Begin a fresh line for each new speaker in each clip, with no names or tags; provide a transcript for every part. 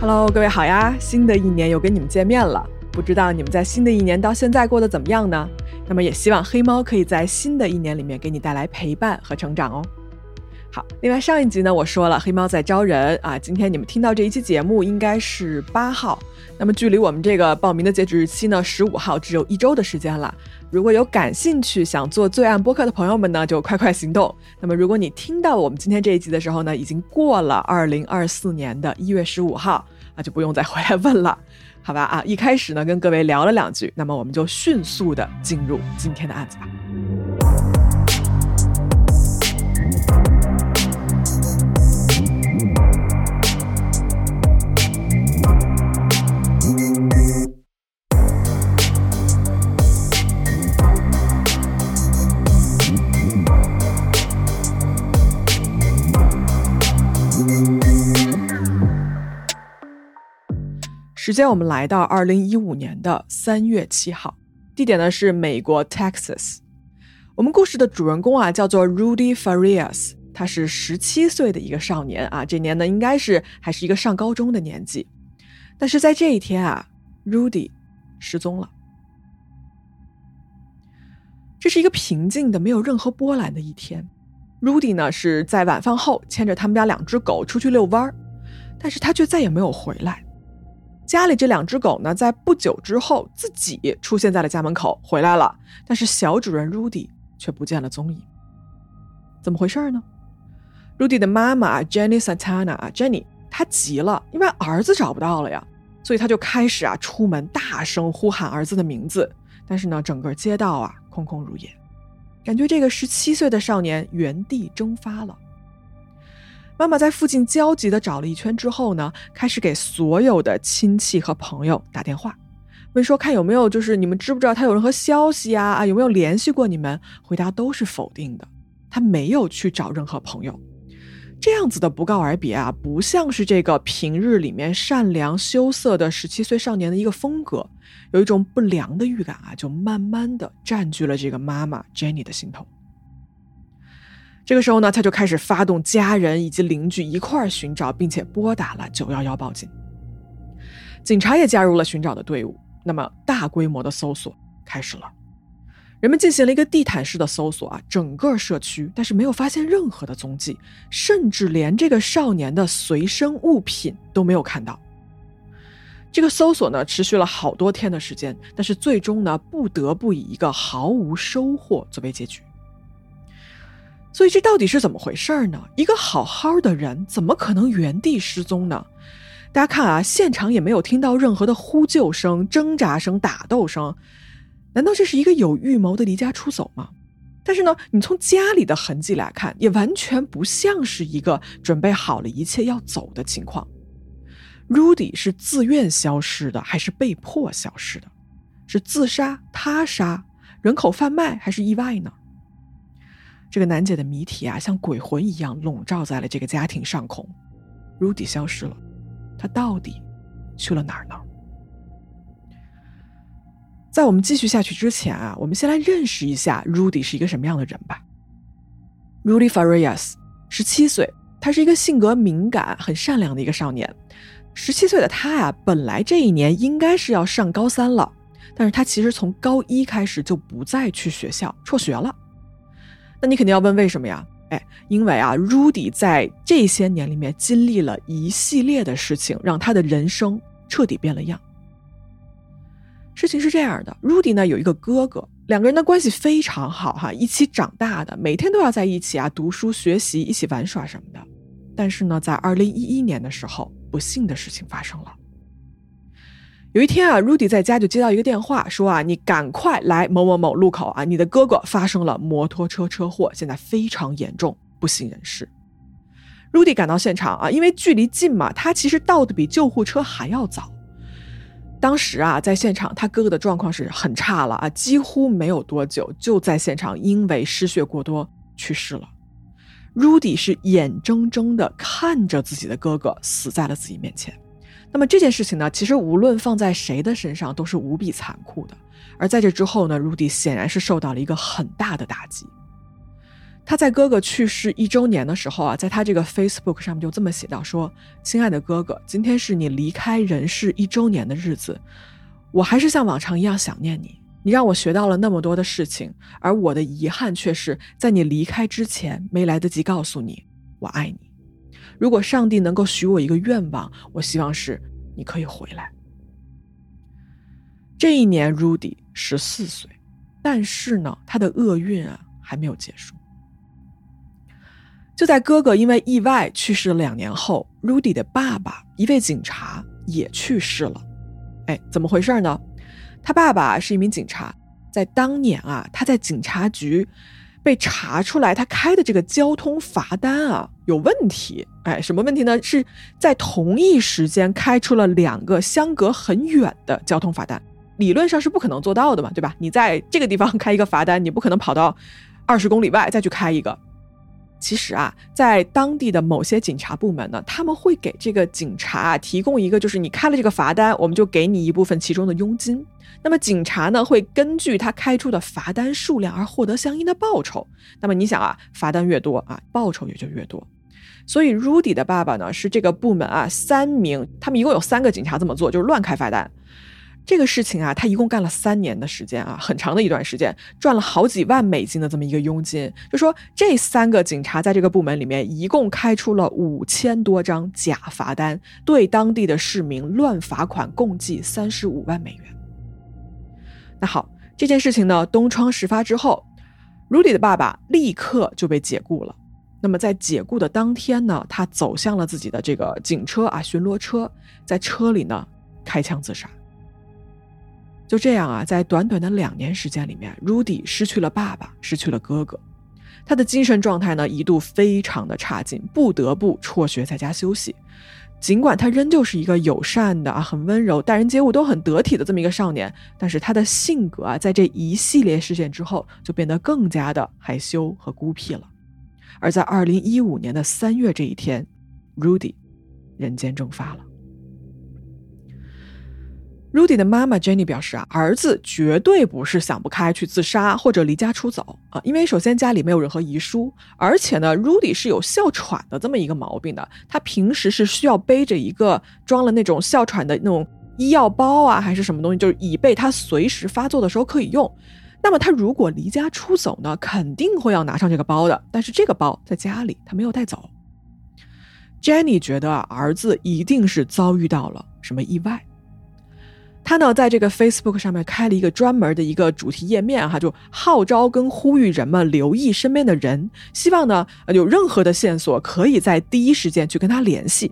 Hello，各位好呀！新的一年又跟你们见面了，不知道你们在新的一年到现在过得怎么样呢？那么也希望黑猫可以在新的一年里面给你带来陪伴和成长哦。好，另外上一集呢，我说了黑猫在招人啊，今天你们听到这一期节目应该是八号，那么距离我们这个报名的截止日期呢，十五号只有一周的时间了。如果有感兴趣想做最爱播客的朋友们呢，就快快行动。那么如果你听到我们今天这一集的时候呢，已经过了二零二四年的一月十五号那，就不用再回来问了，好吧？啊，一开始呢跟各位聊了两句，那么我们就迅速的进入今天的案子吧。时间我们来到二零一五年的三月七号，地点呢是美国 Texas。我们故事的主人公啊叫做 Rudy Farias，他是十七岁的一个少年啊，这年呢应该是还是一个上高中的年纪。但是在这一天啊，Rudy 失踪了。这是一个平静的、没有任何波澜的一天。Rudy 呢是在晚饭后牵着他们家两只狗出去遛弯儿，但是他却再也没有回来。家里这两只狗呢，在不久之后自己出现在了家门口，回来了，但是小主人 Rudy 却不见了踪影。怎么回事呢？Rudy 的妈妈 Jenny Santana 啊，Jenny，她急了，因为儿子找不到了呀，所以她就开始啊出门大声呼喊儿子的名字，但是呢，整个街道啊空空如也，感觉这个十七岁的少年原地蒸发了。妈妈在附近焦急地找了一圈之后呢，开始给所有的亲戚和朋友打电话，问说看有没有就是你们知不知道他有任何消息啊啊有没有联系过你们？回答都是否定的，他没有去找任何朋友。这样子的不告而别啊，不像是这个平日里面善良羞涩的十七岁少年的一个风格，有一种不良的预感啊，就慢慢的占据了这个妈妈 Jenny 的心头。这个时候呢，他就开始发动家人以及邻居一块儿寻找，并且拨打了九幺幺报警。警察也加入了寻找的队伍。那么，大规模的搜索开始了。人们进行了一个地毯式的搜索啊，整个社区，但是没有发现任何的踪迹，甚至连这个少年的随身物品都没有看到。这个搜索呢，持续了好多天的时间，但是最终呢，不得不以一个毫无收获作为结局。所以这到底是怎么回事呢？一个好好的人怎么可能原地失踪呢？大家看啊，现场也没有听到任何的呼救声、挣扎声、打斗声，难道这是一个有预谋的离家出走吗？但是呢，你从家里的痕迹来看，也完全不像是一个准备好了一切要走的情况。Rudy 是自愿消失的，还是被迫消失的？是自杀、他杀、人口贩卖，还是意外呢？这个难解的谜题啊，像鬼魂一样笼罩在了这个家庭上空。Rudy 消失了，他到底去了哪儿呢？在我们继续下去之前啊，我们先来认识一下 Rudy 是一个什么样的人吧。Rudy Farias，十七岁，他是一个性格敏感、很善良的一个少年。十七岁的他呀，本来这一年应该是要上高三了，但是他其实从高一开始就不再去学校，辍学了。那你肯定要问为什么呀？哎，因为啊，Rudy 在这些年里面经历了一系列的事情，让他的人生彻底变了样。事情是这样的，Rudy 呢有一个哥哥，两个人的关系非常好哈，一起长大的，每天都要在一起啊读书学习，一起玩耍什么的。但是呢，在二零一一年的时候，不幸的事情发生了。有一天啊，Rudy 在家就接到一个电话，说啊，你赶快来某某某路口啊，你的哥哥发生了摩托车车祸，现在非常严重，不省人事。Rudy 赶到现场啊，因为距离近嘛，他其实到的比救护车还要早。当时啊，在现场他哥哥的状况是很差了啊，几乎没有多久就在现场因为失血过多去世了。Rudy 是眼睁睁的看着自己的哥哥死在了自己面前。那么这件事情呢，其实无论放在谁的身上都是无比残酷的。而在这之后呢，Rudy 显然是受到了一个很大的打击。他在哥哥去世一周年的时候啊，在他这个 Facebook 上面就这么写到说：“亲爱的哥哥，今天是你离开人世一周年的日子，我还是像往常一样想念你。你让我学到了那么多的事情，而我的遗憾却是在你离开之前没来得及告诉你我爱你。如果上帝能够许我一个愿望，我希望是你可以回来。”这一年，Rudy 十四岁，但是呢，他的厄运啊还没有结束。就在哥哥因为意外去世两年后，Rudy 的爸爸一位警察也去世了。哎，怎么回事呢？他爸爸是一名警察，在当年啊，他在警察局被查出来，他开的这个交通罚单啊有问题。哎，什么问题呢？是在同一时间开出了两个相隔很远的交通罚单。理论上是不可能做到的嘛，对吧？你在这个地方 开一个罚单，你不可能跑到二十公里外再去开一个。其实啊，在当地的某些警察部门呢，他们会给这个警察啊提供一个，就是你开了这个罚单，我们就给你一部分其中的佣金。那么警察呢，会根据他开出的罚单数量而获得相应的报酬。那么你想啊，罚单越多啊，报酬也就越多。所以 Rudy 的爸爸呢，是这个部门啊三名，他们一共有三个警察这么做，就是乱开罚单。这个事情啊，他一共干了三年的时间啊，很长的一段时间，赚了好几万美金的这么一个佣金。就说这三个警察在这个部门里面，一共开出了五千多张假罚单，对当地的市民乱罚款，共计三十五万美元。那好，这件事情呢，东窗事发之后，Rudy 的爸爸立刻就被解雇了。那么在解雇的当天呢，他走向了自己的这个警车啊，巡逻车，在车里呢开枪自杀。就这样啊，在短短的两年时间里面，Rudy 失去了爸爸，失去了哥哥，他的精神状态呢一度非常的差劲，不得不辍学在家休息。尽管他仍旧是一个友善的啊、很温柔、待人接物都很得体的这么一个少年，但是他的性格啊，在这一系列事件之后，就变得更加的害羞和孤僻了。而在二零一五年的三月这一天，Rudy 人间蒸发了。Rudy 的妈妈 Jenny 表示啊，儿子绝对不是想不开去自杀或者离家出走啊，因为首先家里没有任何遗书，而且呢，Rudy 是有哮喘的这么一个毛病的，他平时是需要背着一个装了那种哮喘的那种医药包啊，还是什么东西，就是以备他随时发作的时候可以用。那么他如果离家出走呢，肯定会要拿上这个包的，但是这个包在家里他没有带走。Jenny 觉得儿子一定是遭遇到了什么意外。他呢，在这个 Facebook 上面开了一个专门的一个主题页面，哈，就号召跟呼吁人们留意身边的人，希望呢，有任何的线索可以在第一时间去跟他联系。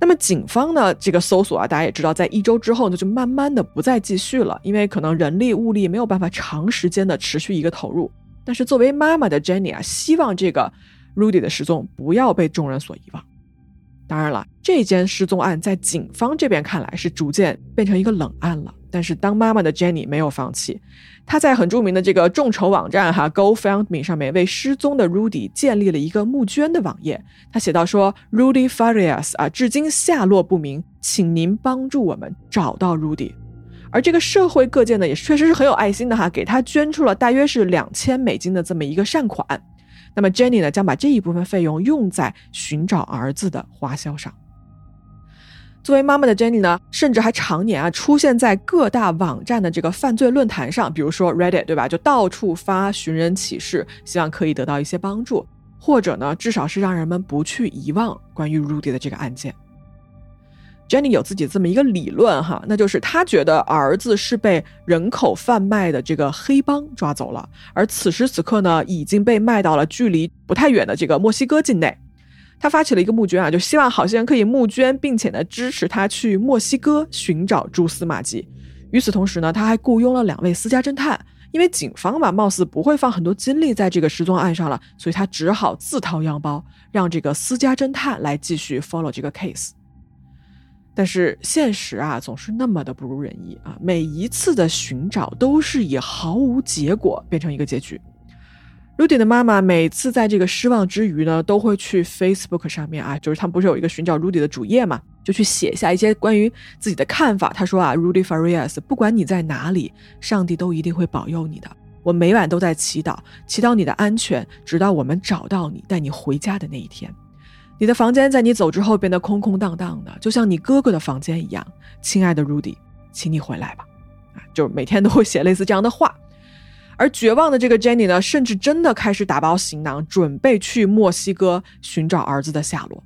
那么警方呢，这个搜索啊，大家也知道，在一周之后呢，就慢慢的不再继续了，因为可能人力物力没有办法长时间的持续一个投入。但是作为妈妈的 Jenny 啊，希望这个 Rudy 的失踪不要被众人所遗忘。当然了，这件失踪案在警方这边看来是逐渐变成一个冷案了。但是当妈妈的 Jenny 没有放弃，她在很著名的这个众筹网站哈 GoFundMe 上面为失踪的 Rudy 建立了一个募捐的网页。他写到说：“Rudy Farias 啊，至今下落不明，请您帮助我们找到 Rudy。”而这个社会各界呢，也确实是很有爱心的哈，给他捐出了大约是两千美金的这么一个善款。那么 Jenny 呢，将把这一部分费用用在寻找儿子的花销上。作为妈妈的 Jenny 呢，甚至还常年啊出现在各大网站的这个犯罪论坛上，比如说 Reddit，对吧？就到处发寻人启事，希望可以得到一些帮助，或者呢，至少是让人们不去遗忘关于 Rudy 的这个案件。Jenny 有自己这么一个理论哈，那就是他觉得儿子是被人口贩卖的这个黑帮抓走了，而此时此刻呢，已经被卖到了距离不太远的这个墨西哥境内。他发起了一个募捐啊，就希望好心人可以募捐，并且呢支持他去墨西哥寻找蛛丝马迹。与此同时呢，他还雇佣了两位私家侦探，因为警方嘛，貌似不会放很多精力在这个失踪案上了，所以他只好自掏腰包，让这个私家侦探来继续 follow 这个 case。但是现实啊，总是那么的不如人意啊！每一次的寻找都是以毫无结果变成一个结局。Rudy 的妈妈每次在这个失望之余呢，都会去 Facebook 上面啊，就是他们不是有一个寻找 Rudy 的主页嘛，就去写下一些关于自己的看法。他说啊，Rudy Farias，不管你在哪里，上帝都一定会保佑你的。我每晚都在祈祷，祈祷你的安全，直到我们找到你，带你回家的那一天。你的房间在你走之后变得空空荡荡的，就像你哥哥的房间一样。亲爱的 Rudy，请你回来吧。啊，就是每天都会写类似这样的话。而绝望的这个 Jenny 呢，甚至真的开始打包行囊，准备去墨西哥寻找儿子的下落。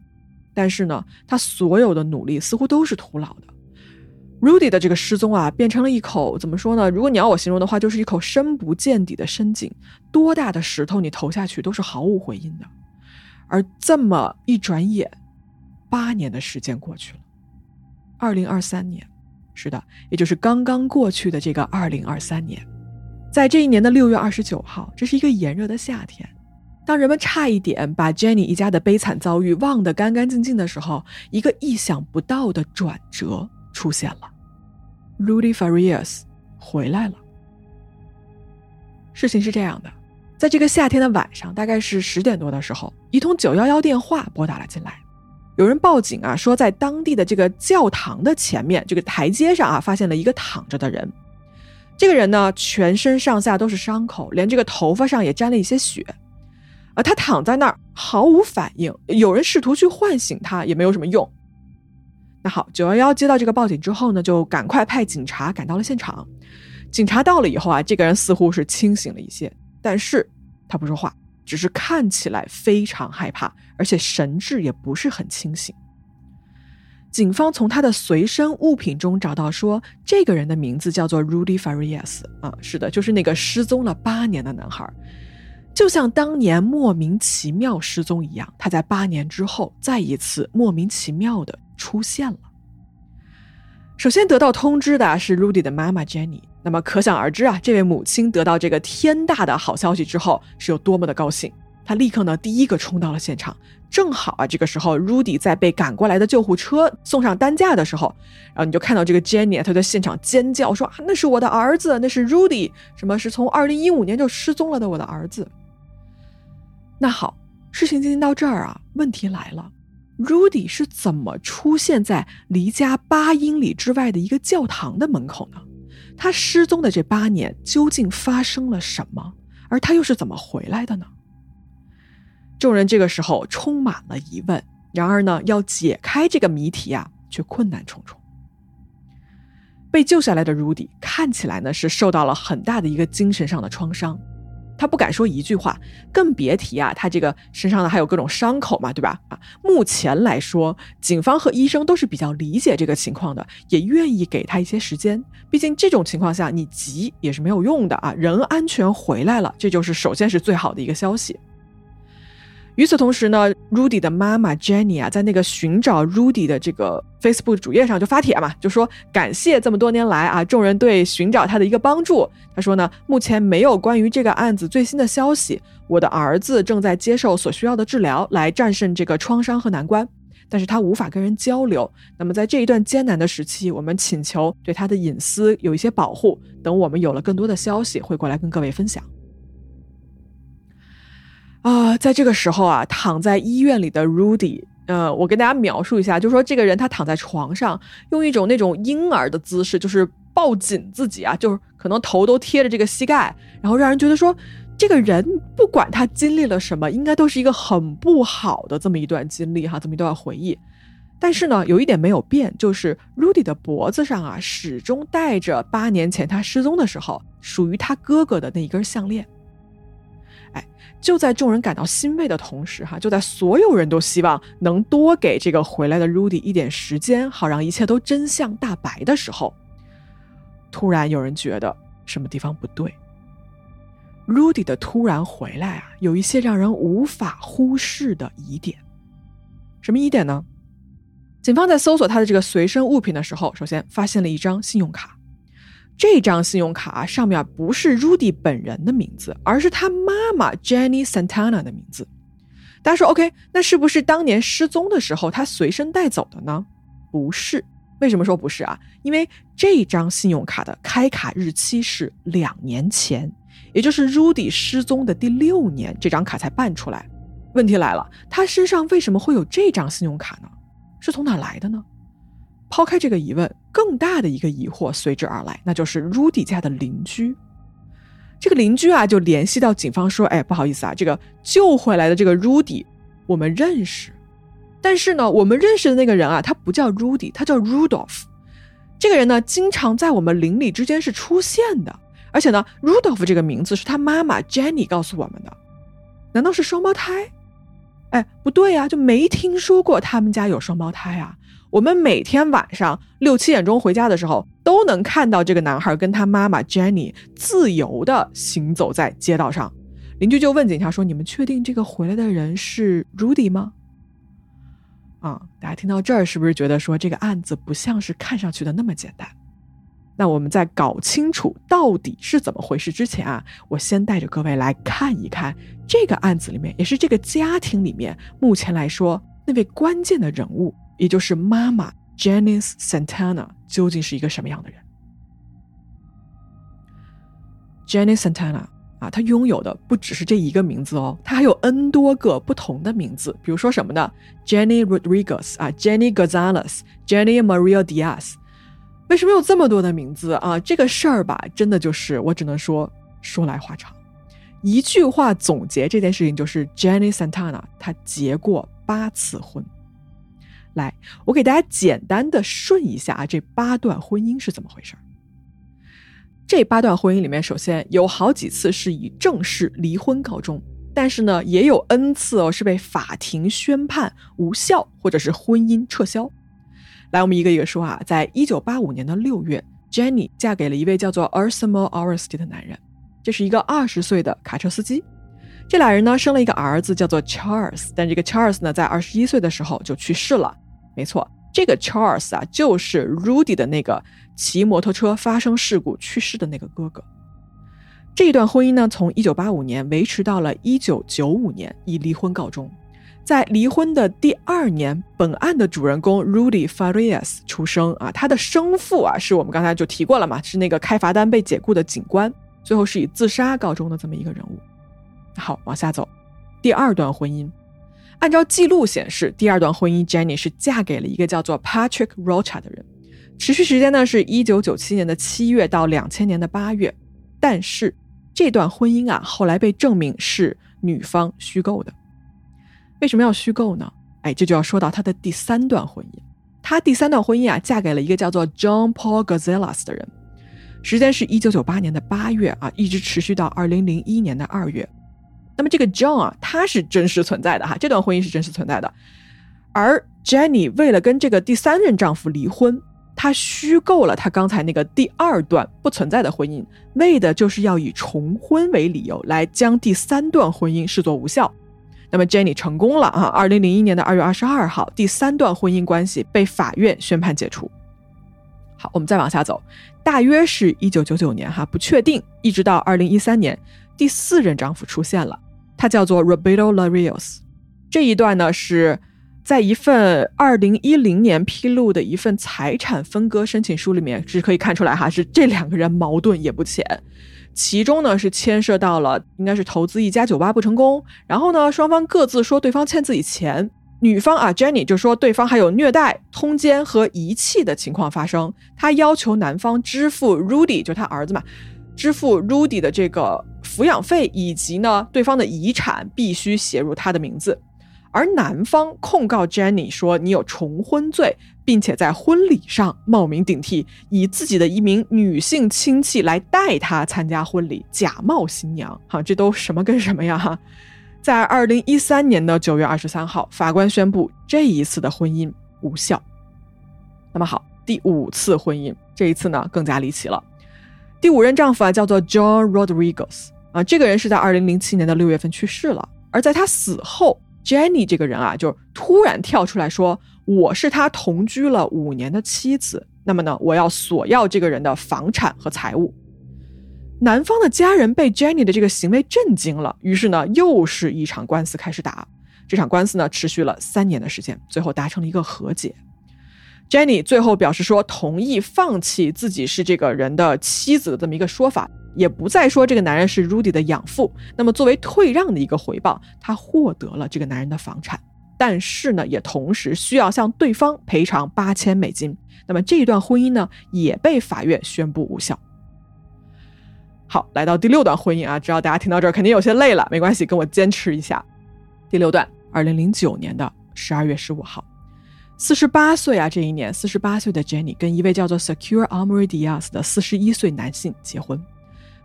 但是呢，他所有的努力似乎都是徒劳的。Rudy 的这个失踪啊，变成了一口怎么说呢？如果你要我形容的话，就是一口深不见底的深井。多大的石头你投下去都是毫无回音的。而这么一转眼，八年的时间过去了。二零二三年，是的，也就是刚刚过去的这个二零二三年，在这一年的六月二十九号，这是一个炎热的夏天。当人们差一点把 Jenny 一家的悲惨遭遇忘得干干净净的时候，一个意想不到的转折出现了，Rudy Farias 回来了。事情是这样的，在这个夏天的晚上，大概是十点多的时候，一通九幺幺电话拨打了进来，有人报警啊，说在当地的这个教堂的前面这个台阶上啊，发现了一个躺着的人。这个人呢，全身上下都是伤口，连这个头发上也沾了一些血。而他躺在那儿毫无反应，有人试图去唤醒他，也没有什么用。那好，九幺幺接到这个报警之后呢，就赶快派警察赶到了现场。警察到了以后啊，这个人似乎是清醒了一些，但是他不说话，只是看起来非常害怕，而且神志也不是很清醒。警方从他的随身物品中找到说，这个人的名字叫做 Rudy Farias 啊，是的，就是那个失踪了八年的男孩。就像当年莫名其妙失踪一样，他在八年之后再一次莫名其妙的出现了。首先得到通知的是 Rudy 的妈妈 Jenny，那么可想而知啊，这位母亲得到这个天大的好消息之后是有多么的高兴。她立刻呢第一个冲到了现场，正好啊这个时候 Rudy 在被赶过来的救护车送上担架的时候，然后你就看到这个 Jenny 她在现场尖叫说啊那是我的儿子，那是 Rudy，什么是从二零一五年就失踪了的我的儿子。那好，事情进行到这儿啊，问题来了，Rudy 是怎么出现在离家八英里之外的一个教堂的门口呢？他失踪的这八年究竟发生了什么？而他又是怎么回来的呢？众人这个时候充满了疑问。然而呢，要解开这个谜题啊，却困难重重。被救下来的 Rudy 看起来呢，是受到了很大的一个精神上的创伤。他不敢说一句话，更别提啊，他这个身上呢还有各种伤口嘛，对吧？啊，目前来说，警方和医生都是比较理解这个情况的，也愿意给他一些时间。毕竟这种情况下，你急也是没有用的啊。人安全回来了，这就是首先是最好的一个消息。与此同时呢，Rudy 的妈妈 Jenny 啊，在那个寻找 Rudy 的这个 Facebook 主页上就发帖嘛，就说感谢这么多年来啊众人对寻找他的一个帮助。他说呢，目前没有关于这个案子最新的消息。我的儿子正在接受所需要的治疗，来战胜这个创伤和难关，但是他无法跟人交流。那么在这一段艰难的时期，我们请求对他的隐私有一些保护。等我们有了更多的消息，会过来跟各位分享。啊，在这个时候啊，躺在医院里的 Rudy，呃，我跟大家描述一下，就说这个人他躺在床上，用一种那种婴儿的姿势，就是抱紧自己啊，就是可能头都贴着这个膝盖，然后让人觉得说，这个人不管他经历了什么，应该都是一个很不好的这么一段经历哈，这么一段回忆。但是呢，有一点没有变，就是 Rudy 的脖子上啊，始终戴着八年前他失踪的时候属于他哥哥的那一根项链。就在众人感到欣慰的同时，哈，就在所有人都希望能多给这个回来的 Rudy 一点时间，好让一切都真相大白的时候，突然有人觉得什么地方不对。Rudy 的突然回来啊，有一些让人无法忽视的疑点。什么疑点呢？警方在搜索他的这个随身物品的时候，首先发现了一张信用卡。这张信用卡上面不是 Rudy 本人的名字，而是他妈妈 Jenny Santana 的名字。大家说 OK，那是不是当年失踪的时候他随身带走的呢？不是。为什么说不是啊？因为这张信用卡的开卡日期是两年前，也就是 Rudy 失踪的第六年，这张卡才办出来。问题来了，他身上为什么会有这张信用卡呢？是从哪来的呢？抛开这个疑问，更大的一个疑惑随之而来，那就是 Rudy 家的邻居。这个邻居啊就联系到警方说：“哎，不好意思啊，这个救回来的这个 Rudy 我们认识，但是呢，我们认识的那个人啊，他不叫 Rudy，他叫 Rudolph。这个人呢，经常在我们邻里之间是出现的，而且呢，Rudolph 这个名字是他妈妈 Jenny 告诉我们的。难道是双胞胎？哎，不对呀，就没听说过他们家有双胞胎啊。”我们每天晚上六七点钟回家的时候，都能看到这个男孩跟他妈妈 Jenny 自由的行走在街道上。邻居就问警察说：“你们确定这个回来的人是 Rudy 吗？”啊，大家听到这儿是不是觉得说这个案子不像是看上去的那么简单？那我们在搞清楚到底是怎么回事之前啊，我先带着各位来看一看这个案子里面，也是这个家庭里面目前来说那位关键的人物。也就是妈妈 Janice Santana 究竟是一个什么样的人？Janice Santana 啊，她拥有的不只是这一个名字哦，她还有 N 多个不同的名字。比如说什么呢？Jenny Rodriguez 啊，Jenny Gonzalez，Jenny Maria Diaz。为什么有这么多的名字啊？这个事儿吧，真的就是我只能说说来话长。一句话总结这件事情，就是 Jenny Santana 她结过八次婚。来，我给大家简单的顺一下啊，这八段婚姻是怎么回事儿？这八段婚姻里面，首先有好几次是以正式离婚告终，但是呢，也有 N 次哦是被法庭宣判无效或者是婚姻撤销。来，我们一个一个说啊，在一九八五年的六月，Jenny 嫁给了一位叫做 Ursimo Oresti 的男人，这是一个二十岁的卡车司机。这俩人呢生了一个儿子叫做 Charles，但这个 Charles 呢在二十一岁的时候就去世了。没错，这个 Charles 啊，就是 Rudy 的那个骑摩托车发生事故去世的那个哥哥。这一段婚姻呢，从1985年维持到了1995年，以离婚告终。在离婚的第二年，本案的主人公 Rudy Farias 出生啊，他的生父啊，是我们刚才就提过了嘛，是那个开罚单被解雇的警官，最后是以自杀告终的这么一个人物。好，往下走，第二段婚姻。按照记录显示，第二段婚姻，Jenny 是嫁给了一个叫做 Patrick Rocha 的人，持续时间呢是一九九七年的七月到两千年的八月。但是这段婚姻啊，后来被证明是女方虚构的。为什么要虚构呢？哎，这就要说到她的第三段婚姻。她第三段婚姻啊，嫁给了一个叫做 John Paul Gazelas 的人，时间是一九九八年的八月啊，一直持续到二零零一年的二月。那么这个 John 啊，他是真实存在的哈，这段婚姻是真实存在的。而 Jenny 为了跟这个第三任丈夫离婚，她虚构了她刚才那个第二段不存在的婚姻，为的就是要以重婚为理由来将第三段婚姻视作无效。那么 Jenny 成功了啊！二零零一年的二月二十二号，第三段婚姻关系被法院宣判解除。好，我们再往下走，大约是一九九九年哈，不确定，一直到二零一三年。第四任丈夫出现了，他叫做 Roberto Larios。这一段呢是在一份二零一零年披露的一份财产分割申请书里面是可以看出来哈，是这两个人矛盾也不浅。其中呢是牵涉到了应该是投资一家酒吧不成功，然后呢双方各自说对方欠自己钱，女方啊 Jenny 就说对方还有虐待、通奸和遗弃的情况发生，她要求男方支付 Rudy 就他儿子嘛。支付 Rudy 的这个抚养费，以及呢对方的遗产必须写入他的名字，而男方控告 Jenny 说你有重婚罪，并且在婚礼上冒名顶替，以自己的一名女性亲戚来代他参加婚礼，假冒新娘。哈，这都什么跟什么呀？哈，在二零一三年的九月二十三号，法官宣布这一次的婚姻无效。那么好，第五次婚姻，这一次呢更加离奇了。第五任丈夫啊，叫做 John Rodriguez 啊，这个人是在二零零七年的六月份去世了。而在他死后，Jenny 这个人啊，就突然跳出来说：“我是他同居了五年的妻子，那么呢，我要索要这个人的房产和财物。”男方的家人被 Jenny 的这个行为震惊了，于是呢，又是一场官司开始打。这场官司呢，持续了三年的时间，最后达成了一个和解。Jenny 最后表示说，同意放弃自己是这个人的妻子的这么一个说法，也不再说这个男人是 Rudy 的养父。那么作为退让的一个回报，他获得了这个男人的房产，但是呢，也同时需要向对方赔偿八千美金。那么这一段婚姻呢，也被法院宣布无效。好，来到第六段婚姻啊，知道大家听到这儿肯定有些累了，没关系，跟我坚持一下。第六段，二零零九年的十二月十五号，四十八岁啊，这一年四十八岁的 Jenny 跟一位叫做 Secure Amory Diaz 的四十一岁男性结婚。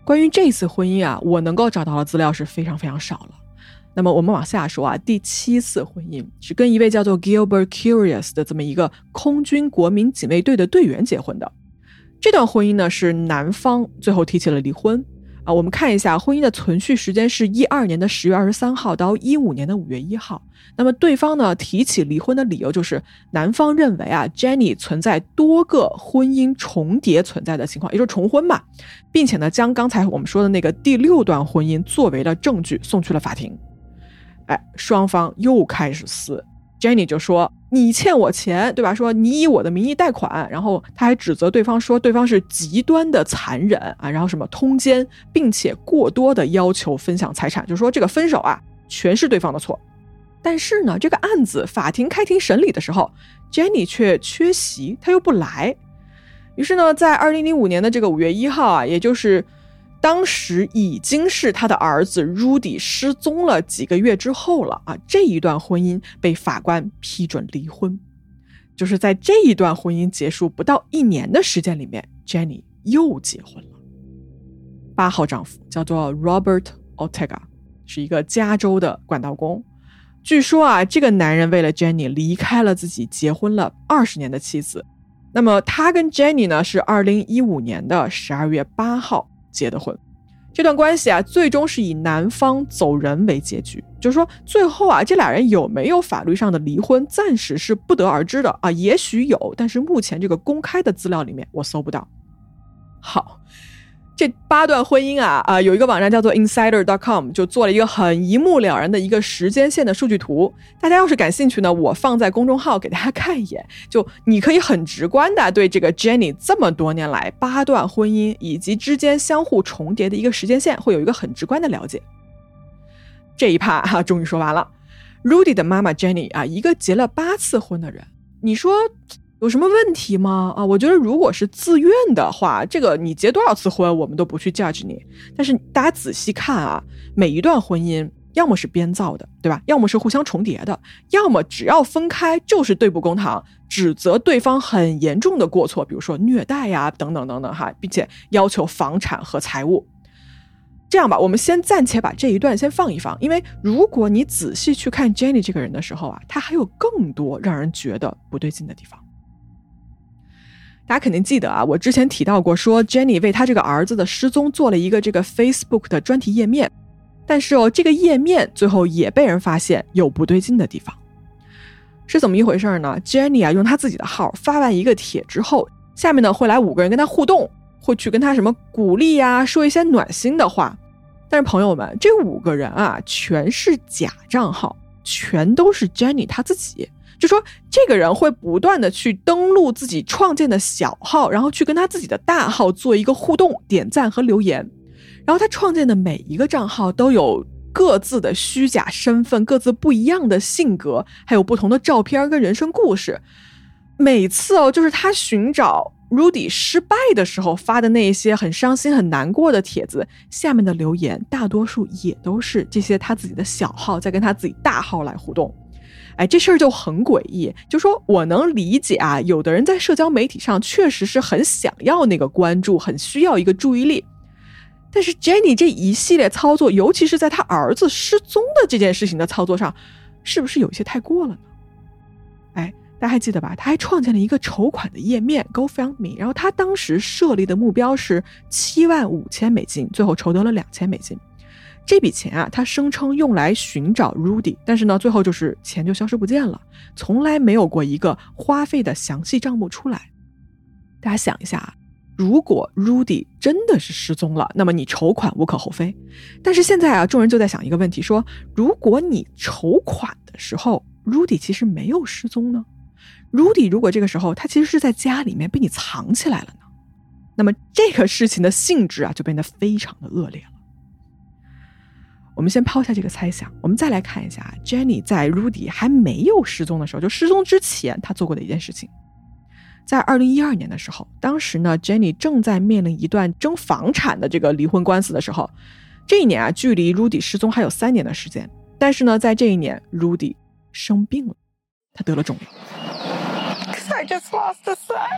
关于这次婚姻啊，我能够找到的资料是非常非常少了。那么我们往下说啊，第七次婚姻是跟一位叫做 Gilbert Curious 的这么一个空军国民警卫队的队员结婚的。这段婚姻呢，是男方最后提起了离婚啊。我们看一下婚姻的存续时间是一二年的十月二十三号到一五年的五月一号。那么对方呢提起离婚的理由就是男方认为啊，Jenny 存在多个婚姻重叠存在的情况，也就是重婚嘛，并且呢将刚才我们说的那个第六段婚姻作为了证据送去了法庭。哎，双方又开始撕。Jenny 就说：“你欠我钱，对吧？说你以我的名义贷款，然后他还指责对方说对方是极端的残忍啊，然后什么通奸，并且过多的要求分享财产，就说这个分手啊全是对方的错。但是呢，这个案子法庭开庭审理的时候，Jenny 却缺席，他又不来。于是呢，在二零零五年的这个五月一号啊，也就是。”当时已经是他的儿子 Rudy 失踪了几个月之后了啊！这一段婚姻被法官批准离婚，就是在这一段婚姻结束不到一年的时间里面，Jenny 又结婚了。八号丈夫叫做 Robert Ortega，是一个加州的管道工。据说啊，这个男人为了 Jenny 离开了自己结婚了二十年的妻子。那么他跟 Jenny 呢，是二零一五年的十二月八号。结的婚，这段关系啊，最终是以男方走人为结局。就是说，最后啊，这俩人有没有法律上的离婚，暂时是不得而知的啊。也许有，但是目前这个公开的资料里面我搜不到。好。这八段婚姻啊啊，有一个网站叫做 insider. dot com，就做了一个很一目了然的一个时间线的数据图。大家要是感兴趣呢，我放在公众号给大家看一眼。就你可以很直观的对这个 Jenny 这么多年来八段婚姻以及之间相互重叠的一个时间线，会有一个很直观的了解。这一趴哈，终于说完了。Rudy 的妈妈 Jenny 啊，一个结了八次婚的人，你说。有什么问题吗？啊，我觉得如果是自愿的话，这个你结多少次婚，我们都不去 judge 你。但是大家仔细看啊，每一段婚姻要么是编造的，对吧？要么是互相重叠的，要么只要分开就是对簿公堂，指责对方很严重的过错，比如说虐待呀，等等等等哈，并且要求房产和财物。这样吧，我们先暂且把这一段先放一放，因为如果你仔细去看 Jenny 这个人的时候啊，他还有更多让人觉得不对劲的地方。大家肯定记得啊，我之前提到过，说 Jenny 为她这个儿子的失踪做了一个这个 Facebook 的专题页面，但是哦，这个页面最后也被人发现有不对劲的地方，是怎么一回事呢？Jenny 啊，用她自己的号发完一个帖之后，下面呢会来五个人跟她互动，会去跟她什么鼓励呀，说一些暖心的话，但是朋友们，这五个人啊，全是假账号，全都是 Jenny 她自己。就说这个人会不断的去登录自己创建的小号，然后去跟他自己的大号做一个互动、点赞和留言。然后他创建的每一个账号都有各自的虚假身份、各自不一样的性格，还有不同的照片跟人生故事。每次哦，就是他寻找 Rudy 失败的时候发的那些很伤心、很难过的帖子，下面的留言大多数也都是这些他自己的小号在跟他自己大号来互动。哎，这事儿就很诡异。就说我能理解啊，有的人在社交媒体上确实是很想要那个关注，很需要一个注意力。但是 Jenny 这一系列操作，尤其是在他儿子失踪的这件事情的操作上，是不是有些太过了呢？哎，大家还记得吧？他还创建了一个筹款的页面 GoFundMe，然后他当时设立的目标是七万五千美金，最后筹得了两千美金。这笔钱啊，他声称用来寻找 Rudy，但是呢，最后就是钱就消失不见了，从来没有过一个花费的详细账目出来。大家想一下啊，如果 Rudy 真的是失踪了，那么你筹款无可厚非。但是现在啊，众人就在想一个问题：说如果你筹款的时候，Rudy 其实没有失踪呢？Rudy 如果这个时候他其实是在家里面被你藏起来了呢？那么这个事情的性质啊，就变得非常的恶劣了。我们先抛下这个猜想，我们再来看一下 Jenny 在 Rudy 还没有失踪的时候，就失踪之前，他做过的一件事情。在二零一二年的时候，当时呢，Jenny 正在面临一段争房产的这个离婚官司的时候，这一年啊，距离 Rudy 失踪还有三年的时间。但是呢，在这一年，Rudy 生病了，他得了肿瘤。
I just lost a son,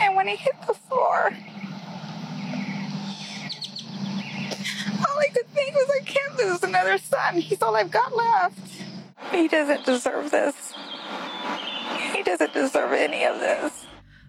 and when he hit the floor, all I could think was I can't lose another son. He's all I've got left. He doesn't deserve this. He doesn't deserve any of this.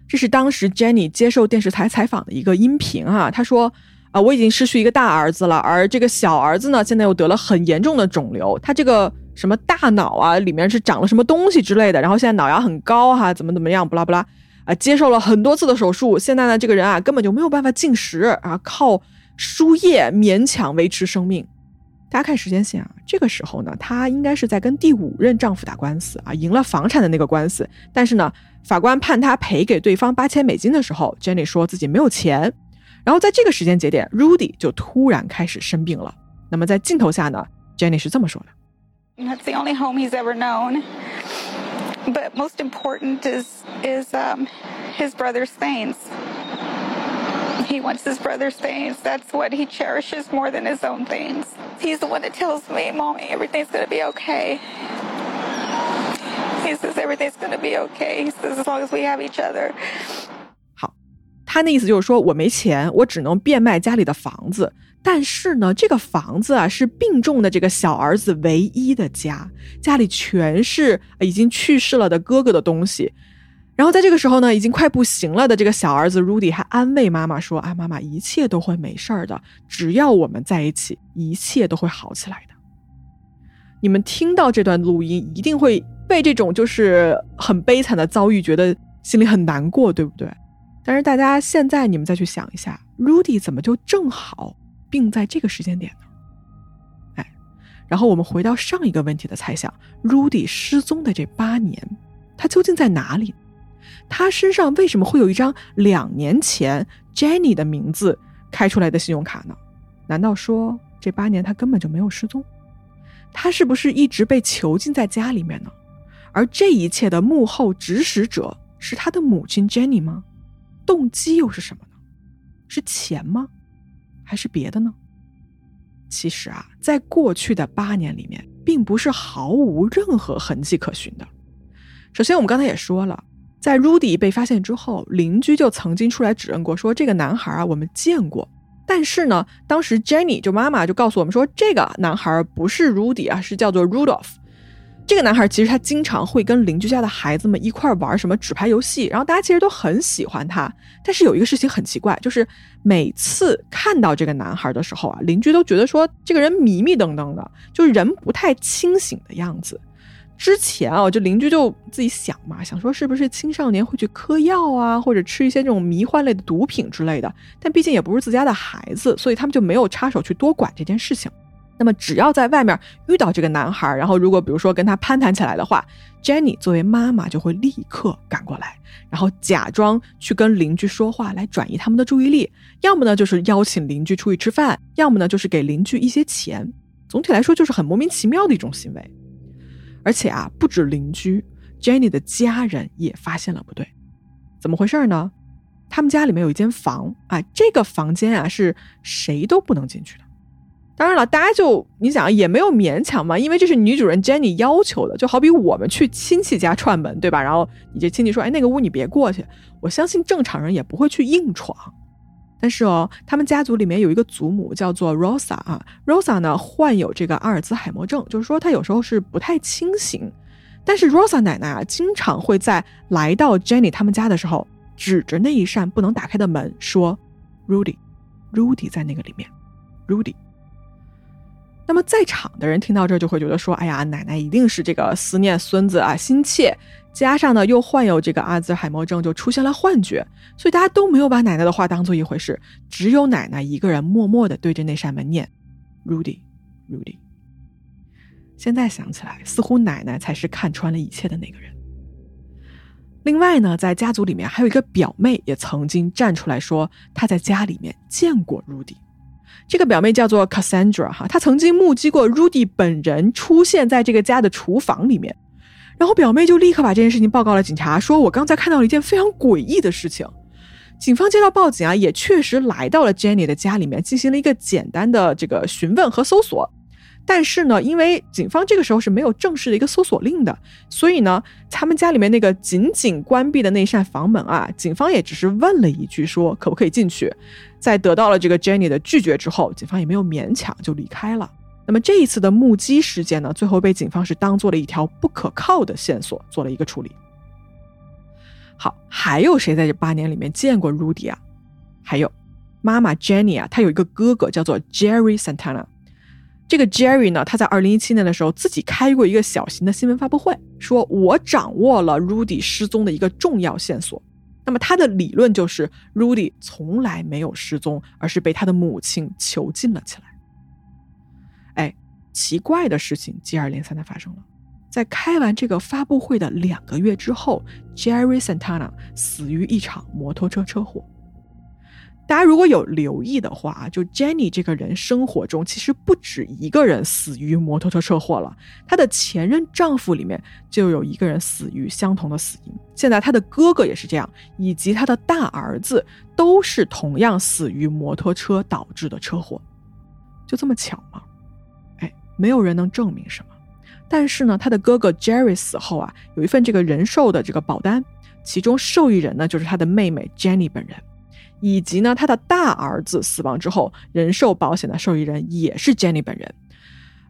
这是当时 Jenny 接受电视台采访的一个音频啊，她说：“啊，我已经失去一个大儿子了，而这个小儿子呢，现在又得了很严重的肿瘤，他这个什么大脑啊，里面是长了什么东西之类的，然后现在脑压很高哈，怎么怎么样，不拉不拉，啊，接受了很多次的手术，现在呢，这个人啊，根本就没有办法进食啊，靠输液勉强维持生命。大家看时间线啊，这个时候呢，她应该是在跟第五任丈夫打官司啊，赢了房产的那个官司，但是呢。”法官判她赔给对方八千美金的时候，Jenny 说自己没有钱。然后在这个时间节点，Rudy 就突然开始生病了。那么在镜头下呢，Jenny 是这么说
的：“That's the only home he's ever known. But most important is is um his brother's things. He wants his brother's things. That's what he cherishes more than his own things. He's the one that tells me, 'Mommy, everything's gonna be okay.' He says everything's gonna be okay. He says as long as we have each other.
好，他那意思就是说我没钱，我只能变卖家里的房子。但是呢，这个房子啊是病重的这个小儿子唯一的家，家里全是已经去世了的哥哥的东西。然后在这个时候呢，已经快不行了的这个小儿子 Rudy 还安慰妈妈说：“啊，妈妈，一切都会没事儿的，只要我们在一起，一切都会好起来的。”你们听到这段录音，一定会。被这种就是很悲惨的遭遇，觉得心里很难过，对不对？但是大家现在你们再去想一下，Rudy 怎么就正好病在这个时间点呢？哎，然后我们回到上一个问题的猜想，Rudy 失踪的这八年，他究竟在哪里？他身上为什么会有一张两年前 Jenny 的名字开出来的信用卡呢？难道说这八年他根本就没有失踪？他是不是一直被囚禁在家里面呢？而这一切的幕后指使者是他的母亲 Jenny 吗？动机又是什么呢？是钱吗？还是别的呢？其实啊，在过去的八年里面，并不是毫无任何痕迹可循的。首先，我们刚才也说了，在 Rudy 被发现之后，邻居就曾经出来指认过，说这个男孩啊，我们见过。但是呢，当时 Jenny 就妈妈就告诉我们说，这个男孩不是 Rudy 啊，是叫做 Rudolph。这个男孩其实他经常会跟邻居家的孩子们一块玩什么纸牌游戏，然后大家其实都很喜欢他。但是有一个事情很奇怪，就是每次看到这个男孩的时候啊，邻居都觉得说这个人迷迷瞪瞪的，就是人不太清醒的样子。之前啊，就邻居就自己想嘛，想说是不是青少年会去嗑药啊，或者吃一些这种迷幻类的毒品之类的。但毕竟也不是自家的孩子，所以他们就没有插手去多管这件事情。那么，只要在外面遇到这个男孩，然后如果比如说跟他攀谈起来的话，Jenny 作为妈妈就会立刻赶过来，然后假装去跟邻居说话，来转移他们的注意力。要么呢就是邀请邻居出去吃饭，要么呢就是给邻居一些钱。总体来说就是很莫名其妙的一种行为。而且啊，不止邻居，Jenny 的家人也发现了不对。怎么回事呢？他们家里面有一间房啊，这个房间啊是谁都不能进去的。当然了，大家就你想也没有勉强嘛，因为这是女主人 Jenny 要求的，就好比我们去亲戚家串门，对吧？然后你这亲戚说：“哎，那个屋你别过去。”我相信正常人也不会去硬闯。但是哦，他们家族里面有一个祖母叫做 Rosa 啊，Rosa 呢患有这个阿尔兹海默症，就是说她有时候是不太清醒。但是 Rosa 奶奶啊，经常会在来到 Jenny 他们家的时候，指着那一扇不能打开的门说：“Rudy，Rudy 在那个里面，Rudy。”那么在场的人听到这就会觉得说：“哎呀，奶奶一定是这个思念孙子啊，心切，加上呢又患有这个阿兹海默症，就出现了幻觉，所以大家都没有把奶奶的话当做一回事，只有奶奶一个人默默的对着那扇门念：‘Rudy，Rudy。’现在想起来，似乎奶奶才是看穿了一切的那个人。另外呢，在家族里面还有一个表妹，也曾经站出来说她在家里面见过 Rudy。”这个表妹叫做 Cassandra 哈，她曾经目击过 Rudy 本人出现在这个家的厨房里面。然后表妹就立刻把这件事情报告了警察，说我刚才看到了一件非常诡异的事情。警方接到报警啊，也确实来到了 Jenny 的家里面，进行了一个简单的这个询问和搜索。但是呢，因为警方这个时候是没有正式的一个搜索令的，所以呢，他们家里面那个紧紧关闭的那扇房门啊，警方也只是问了一句，说可不可以进去。在得到了这个 Jenny 的拒绝之后，警方也没有勉强就离开了。那么这一次的目击事件呢，最后被警方是当做了一条不可靠的线索做了一个处理。好，还有谁在这八年里面见过 Rudy 啊？还有妈妈 Jenny 啊，她有一个哥哥叫做 Jerry Santana。这个 Jerry 呢，他在二零一七年的时候自己开过一个小型的新闻发布会，说我掌握了 Rudy 失踪的一个重要线索。那么他的理论就是 Rudy 从来没有失踪，而是被他的母亲囚禁了起来。奇怪的事情接二连三的发生了，在开完这个发布会的两个月之后，Jerry Santana 死于一场摩托车车祸。大家如果有留意的话啊，就 Jenny 这个人生活中其实不止一个人死于摩托车车祸了。她的前任丈夫里面就有一个人死于相同的死因。现在她的哥哥也是这样，以及她的大儿子都是同样死于摩托车导致的车祸。就这么巧吗？没有人能证明什么。但是呢，他的哥哥 Jerry 死后啊，有一份这个人寿的这个保单，其中受益人呢就是他的妹妹 Jenny 本人。以及呢，他的大儿子死亡之后，人寿保险的受益人也是 Jenny 本人。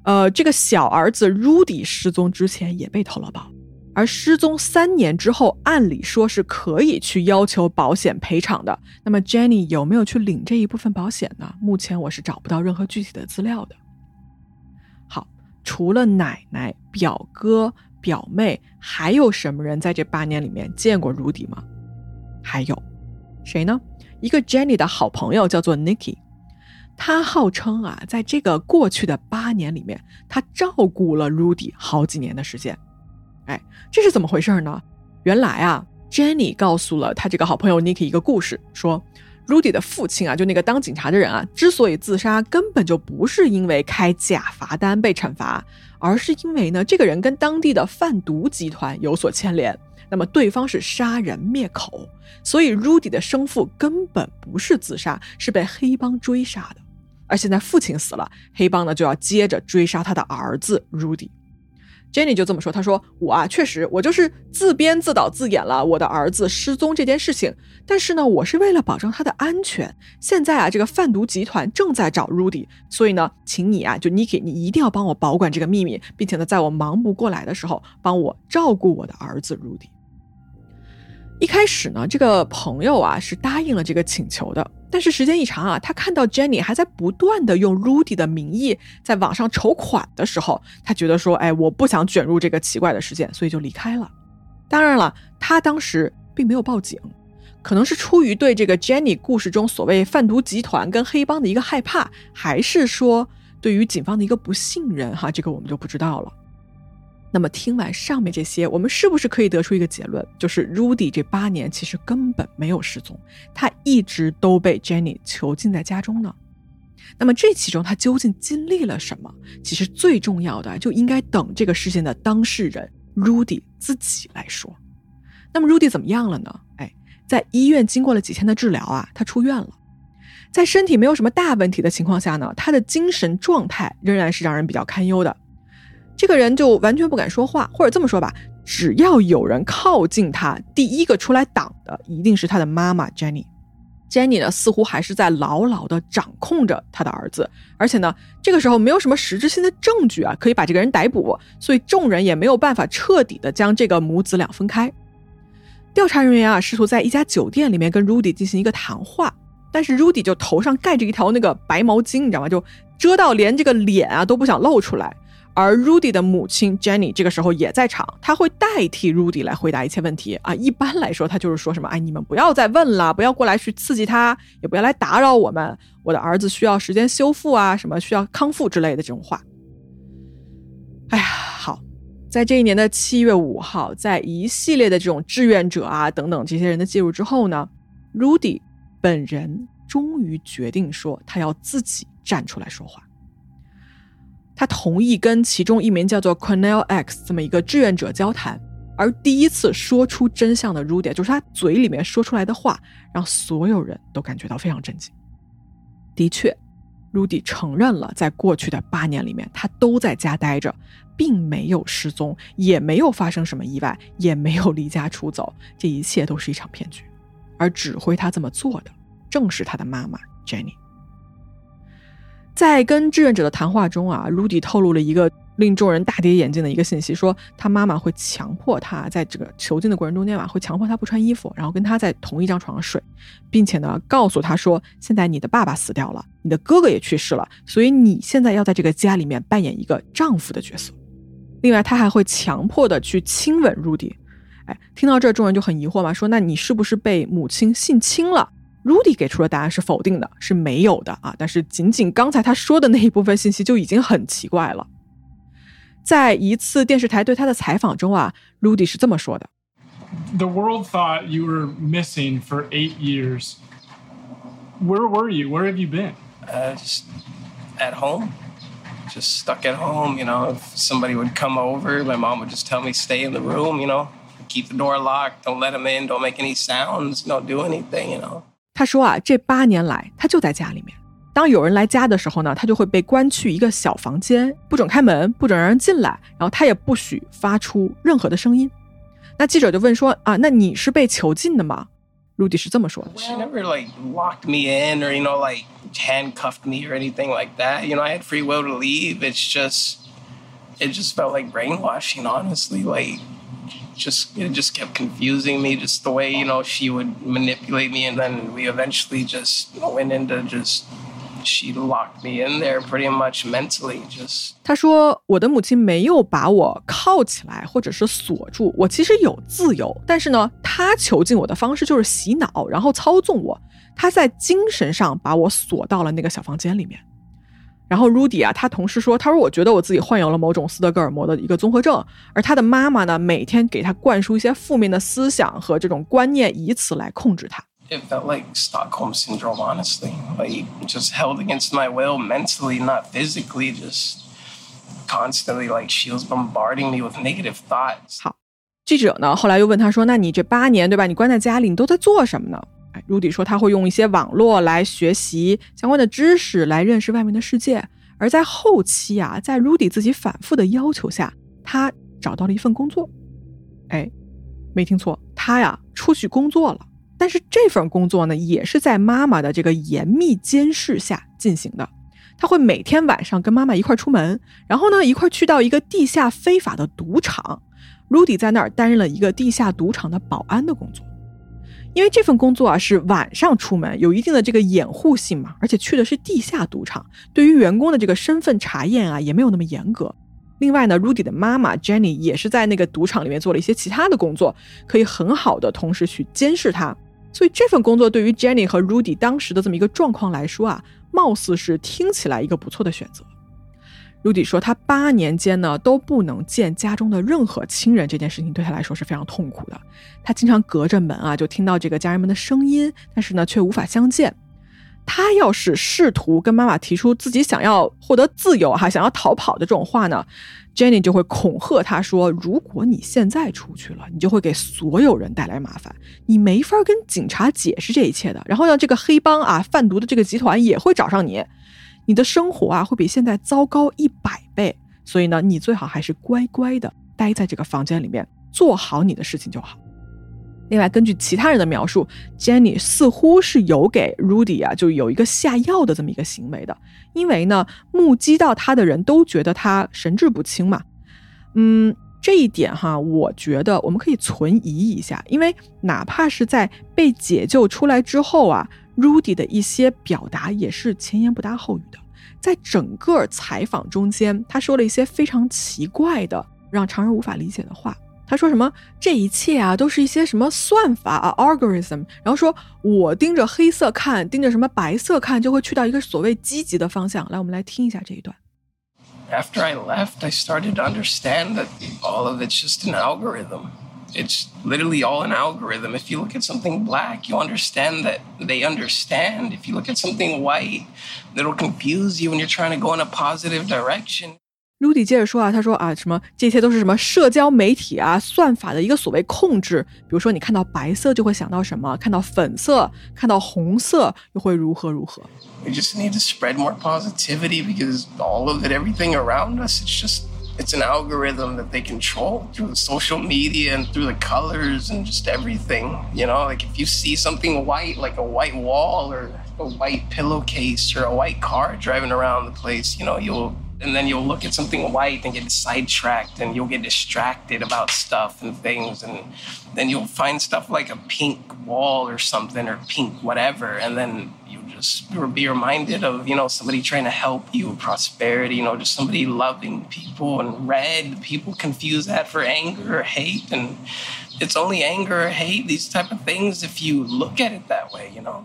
呃，这个小儿子 Rudy 失踪之前也被投了保，而失踪三年之后，按理说是可以去要求保险赔偿的。那么 Jenny 有没有去领这一部分保险呢？目前我是找不到任何具体的资料的。除了奶奶、表哥、表妹，还有什么人在这八年里面见过 Rudy 吗？还有谁呢？一个 Jenny 的好朋友叫做 Nikki，他号称啊，在这个过去的八年里面，他照顾了 Rudy 好几年的时间。哎，这是怎么回事呢？原来啊，Jenny 告诉了他这个好朋友 Nikki 一个故事，说 Rudy 的父亲啊，就那个当警察的人啊，之所以自杀，根本就不是因为开假罚单被惩罚，而是因为呢，这个人跟当地的贩毒集团有所牵连。那么对方是杀人灭口，所以 Rudy 的生父根本不是自杀，是被黑帮追杀的。而现在父亲死了，黑帮呢就要接着追杀他的儿子 Rudy。Jenny 就这么说：“她说我啊，确实我就是自编自导自演了我的儿子失踪这件事情。但是呢，我是为了保证他的安全。现在啊，这个贩毒集团正在找 Rudy，所以呢，请你啊，就 Nikki，你一定要帮我保管这个秘密，并且呢，在我忙不过来的时候，帮我照顾我的儿子 Rudy。”一开始呢，这个朋友啊是答应了这个请求的，但是时间一长啊，他看到 Jenny 还在不断的用 Rudy 的名义在网上筹款的时候，他觉得说，哎，我不想卷入这个奇怪的事件，所以就离开了。当然了，他当时并没有报警，可能是出于对这个 Jenny 故事中所谓贩毒集团跟黑帮的一个害怕，还是说对于警方的一个不信任，哈，这个我们就不知道了。那么听完上面这些，我们是不是可以得出一个结论，就是 Rudy 这八年其实根本没有失踪，他一直都被 Jenny 囚禁在家中呢？那么这其中他究竟经历了什么？其实最重要的就应该等这个事件的当事人 Rudy 自己来说。那么 Rudy 怎么样了呢？哎，在医院经过了几天的治疗啊，他出院了，在身体没有什么大问题的情况下呢，他的精神状态仍然是让人比较堪忧的。这个人就完全不敢说话，或者这么说吧，只要有人靠近他，第一个出来挡的一定是他的妈妈 Jenny。Jenny 呢，似乎还是在牢牢的掌控着他的儿子，而且呢，这个时候没有什么实质性的证据啊，可以把这个人逮捕，所以众人也没有办法彻底的将这个母子俩分开。调查人员啊，试图在一家酒店里面跟 Rudy 进行一个谈话，但是 Rudy 就头上盖着一条那个白毛巾，你知道吗？就遮到连这个脸啊都不想露出来。而 Rudy 的母亲 Jenny 这个时候也在场，他会代替 Rudy 来回答一切问题啊。一般来说，他就是说什么：“哎，你们不要再问了，不要过来去刺激他，也不要来打扰我们。我的儿子需要时间修复啊，什么需要康复之类的这种话。”哎呀，好，在这一年的七月五号，在一系列的这种志愿者啊等等这些人的介入之后呢，Rudy 本人终于决定说，他要自己站出来说话。他同意跟其中一名叫做 Cornell X 这么一个志愿者交谈，而第一次说出真相的 Rudy，就是他嘴里面说出来的话，让所有人都感觉到非常震惊。的确，Rudy 承认了，在过去的八年里面，他都在家待着，并没有失踪，也没有发生什么意外，也没有离家出走，这一切都是一场骗局。而指挥他这么做的，正是他的妈妈 Jenny。在跟志愿者的谈话中啊，Rudy 透露了一个。令众人大跌眼镜的一个信息，说他妈妈会强迫他在这个囚禁的过程中间啊，会强迫他不穿衣服，然后跟他在同一张床上睡，并且呢，告诉他说，现在你的爸爸死掉了，你的哥哥也去世了，所以你现在要在这个家里面扮演一个丈夫的角色。另外，他还会强迫的去亲吻 Rudy。哎，听到这，众人就很疑惑嘛，说那你是不是被母亲性侵了 ？Rudy 给出的答案是否定的，是没有的啊。但是仅仅刚才他说的那一部分信息就已经很奇怪了。在一次电视台对他的采访中啊，Rudy 是这么说的：“
The world thought you were missing for eight years. Where were you? Where have you been?
Uh, just at home. Just stuck at home. You know, if somebody would come over, my mom would just tell me stay in the room. You know, keep the door locked. Don't let them in. Don't make any sounds. Don't do anything. You know.”
他说啊，这八年来他就在家里面。当有人来家的时候呢，他就会被关去一个小房间，不准开门，不准让人进来，然后他也不许发出任何的声音。那记者就问说啊，那你是被囚禁的吗？Rudy 是这么说的。
She never like locked me in or you know like handcuffed me or anything like that. You know, I had free will to leave. It's just, it just felt like brainwashing, honestly. Like, just it just kept confusing me, just the way you know she would manipulate me, and then we eventually just went into just she locked me in there pretty much mentally just
他说我的母亲没有把我铐起来或者是锁住我其实有自由但是呢她囚禁我的方式就是洗脑然后操纵我她在精神上把我锁到了那个小房间里面然后 Rudy 啊他同事说他说我觉得我自己患有了某种斯德哥尔摩的一个综合症而他的妈妈呢每天给他灌输一些负面的思想和这种观念以此来控制他
it felt like Stockholm syndrome, honestly. Like just held against my will mentally, not physically, just constantly like she was bombarding me with negative thoughts.
好，记者呢后来又问他说：“那你这八年对吧？你关在家里，你都在做什么呢？”哎，Rudy 说他会用一些网络来学习相关的知识，来认识外面的世界。而在后期啊，在 Rudy 自己反复的要求下，他找到了一份工作。哎，没听错，他呀出去工作了。但是这份工作呢，也是在妈妈的这个严密监视下进行的。他会每天晚上跟妈妈一块出门，然后呢一块去到一个地下非法的赌场。Rudy 在那儿担任了一个地下赌场的保安的工作。因为这份工作啊是晚上出门，有一定的这个掩护性嘛，而且去的是地下赌场，对于员工的这个身份查验啊也没有那么严格。另外呢，Rudy 的妈妈 Jenny 也是在那个赌场里面做了一些其他的工作，可以很好的同时去监视他。所以这份工作对于 Jenny 和 Rudy 当时的这么一个状况来说啊，貌似是听起来一个不错的选择。Rudy 说，他八年间呢都不能见家中的任何亲人，这件事情对他来说是非常痛苦的。他经常隔着门啊就听到这个家人们的声音，但是呢却无法相见。他要是试图跟妈妈提出自己想要获得自由哈，想要逃跑的这种话呢？Jenny 就会恐吓他说：“如果你现在出去了，你就会给所有人带来麻烦，你没法跟警察解释这一切的。然后呢，这个黑帮啊，贩毒的这个集团也会找上你，你的生活啊会比现在糟糕一百倍。所以呢，你最好还是乖乖的待在这个房间里面，做好你的事情就好。”另外，根据其他人的描述，Jenny 似乎是有给 Rudy 啊，就有一个下药的这么一个行为的。因为呢，目击到他的人都觉得他神志不清嘛。嗯，这一点哈，我觉得我们可以存疑一下。因为哪怕是在被解救出来之后啊，Rudy 的一些表达也是前言不搭后语的。在整个采访中间，他说了一些非常奇怪的、让常人无法理解的话。他说什么？这一切啊，都是一些什么算法啊，algorithm。然后说我盯着黑色看，盯着什么白色看，就会去到一个所谓积极的方向。来，我们来听一下这一段。
After I left, I started to understand that all of it's just an algorithm. It's literally all an algorithm. If you look at something black, you understand that they understand. If you look at something white, it'll confuse you when you're trying to go in a positive direction.
Rudy 接着说啊，他说啊，什么这些都是什么社交媒体啊算法的一个所谓控制，比如说你看到白色就会想到什么，看到粉色、看到红色又会如何如何。
We just need to spread more positivity because all of it, everything around us, it's just it's an algorithm that they control through the social media and through the colors and just everything. You know, like if you see something white, like a white wall or a white pillowcase or a white car driving around the place, you know, you'll and then you'll look at something white and get sidetracked and you'll get distracted about stuff and things and then you'll find stuff like a pink wall or something or pink whatever and then just be reminded of you know somebody trying to help you prosperity you know just somebody loving people and red people confuse that for anger or hate and it's only anger or hate these type of things if you look at it that way you know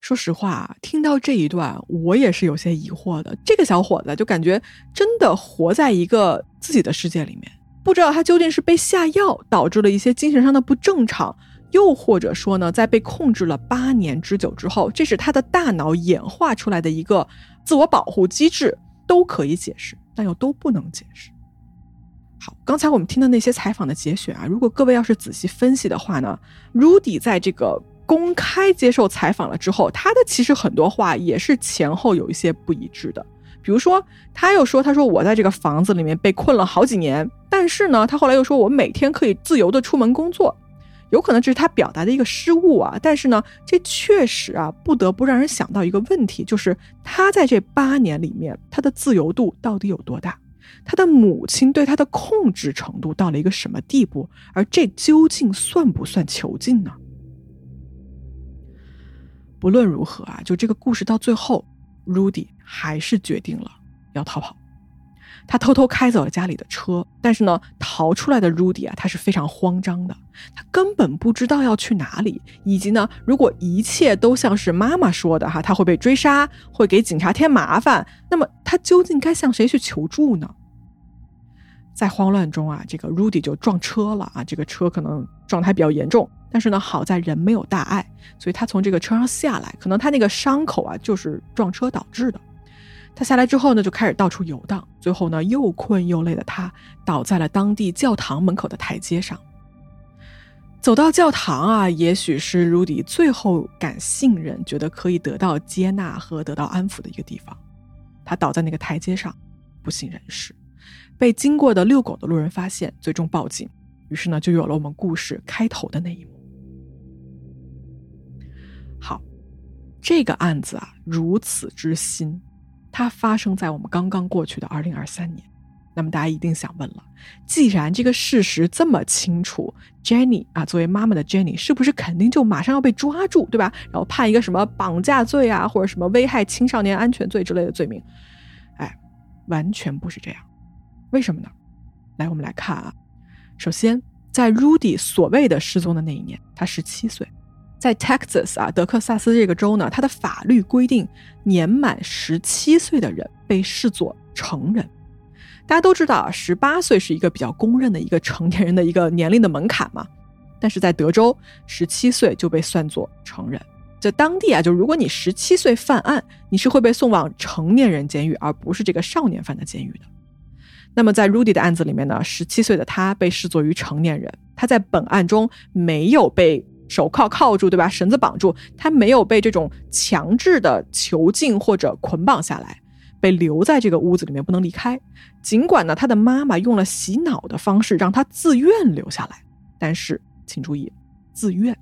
说实话，听到这一段，我也是有些疑惑的。这个小伙子就感觉真的活在一个自己的世界里面，不知道他究竟是被下药导致了一些精神上的不正常， 又或者说呢，在被控制了八年之久之后，这是他的大脑演化出来的一个自我保护机制，都可以解释，但又都不能解释。好，刚才我们听的那些采访的节选啊，如果各位要是仔细分析的话呢，Rudy 在这个。公开接受采访了之后，他的其实很多话也是前后有一些不一致的。比如说，他又说：“他说我在这个房子里面被困了好几年，但是呢，他后来又说我每天可以自由的出门工作。有可能这是他表达的一个失误啊。但是呢，这确实啊，不得不让人想到一个问题，就是他在这八年里面，他的自由度到底有多大？他的母亲对他的控制程度到了一个什么地步？而这究竟算不算囚禁呢？”不论如何啊，就这个故事到最后，Rudy 还是决定了要逃跑。他偷偷开走了家里的车，但是呢，逃出来的 Rudy 啊，他是非常慌张的，他根本不知道要去哪里，以及呢，如果一切都像是妈妈说的哈，他会被追杀，会给警察添麻烦，那么他究竟该向谁去求助呢？在慌乱中啊，这个 Rudy 就撞车了啊，这个车可能状态比较严重。但是呢，好在人没有大碍，所以他从这个车上下来，可能他那个伤口啊就是撞车导致的。他下来之后呢，就开始到处游荡，最后呢，又困又累的他倒在了当地教堂门口的台阶上。走到教堂啊，也许是 Rudy 最后敢信任、觉得可以得到接纳和得到安抚的一个地方。他倒在那个台阶上，不省人事，被经过的遛狗的路人发现，最终报警。于是呢，就有了我们故事开头的那一幕。好，这个案子啊，如此之新，它发生在我们刚刚过去的二零二三年。那么大家一定想问了：既然这个事实这么清楚，Jenny 啊，作为妈妈的 Jenny，是不是肯定就马上要被抓住，对吧？然后判一个什么绑架罪啊，或者什么危害青少年安全罪之类的罪名？哎，完全不是这样。为什么呢？来，我们来看啊。首先，在 Rudy 所谓的失踪的那一年，他十七岁。在 Texas 啊，德克萨斯这个州呢，它的法律规定，年满十七岁的人被视作成人。大家都知道啊，十八岁是一个比较公认的一个成年人的一个年龄的门槛嘛。但是在德州，十七岁就被算作成人。在当地啊，就如果你十七岁犯案，你是会被送往成年人监狱，而不是这个少年犯的监狱的。那么在 Rudy 的案子里面呢，十七岁的他被视作于成年人，他在本案中没有被手铐铐住，对吧？绳子绑住，他没有被这种强制的囚禁或者捆绑下来，被留在这个屋子里面不能离开。尽管呢，他的妈妈用了洗脑的方式让他自愿留下来，但是请注意，自愿，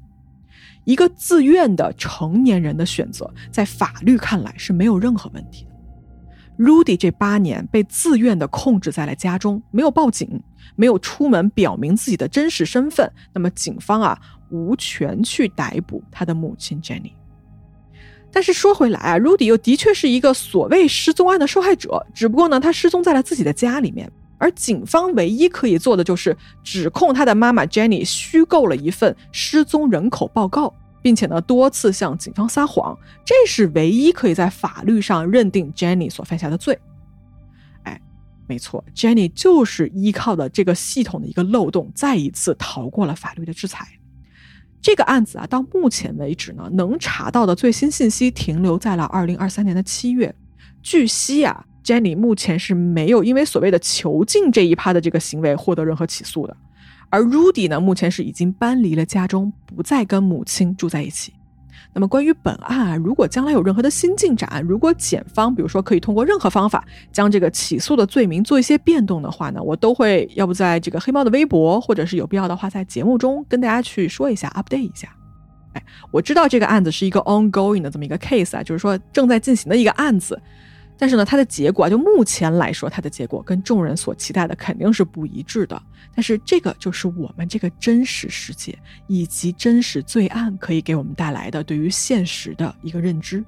一个自愿的成年人的选择，在法律看来是没有任何问题的。Rudy 这八年被自愿的控制在了家中，没有报警，没有出门表明自己的真实身份。那么警方啊，无权去逮捕他的母亲 Jenny。但是说回来啊，Rudy 又的确是一个所谓失踪案的受害者，只不过呢，他失踪在了自己的家里面，而警方唯一可以做的就是指控他的妈妈 Jenny 虚构了一份失踪人口报告。并且呢，多次向警方撒谎，这是唯一可以在法律上认定 Jenny 所犯下的罪。哎，没错，Jenny 就是依靠的这个系统的一个漏洞，再一次逃过了法律的制裁。这个案子啊，到目前为止呢，能查到的最新信息停留在了二零二三年的七月。据悉啊 Jenny 目前是没有因为所谓的囚禁这一趴的这个行为获得任何起诉的，而 Rudy 呢，目前是已经搬离了家中，不再跟母亲住在一起。那么关于本案啊，如果将来有任何的新进展，如果检方比如说可以通过任何方法将这个起诉的罪名做一些变动的话呢，我都会要不在这个黑猫的微博，或者是有必要的话在节目中跟大家去说一下，update 一下。哎，我知道这个案子是一个 ongoing 的这么一个 case 啊，就是说正在进行的一个案子。但是呢，它的结果就目前来说，它的结果跟众人所期待的肯定是不一致的。但是这个就是我们这个真实世界以及真实罪案可以给我们带来的对于现实的一个认知，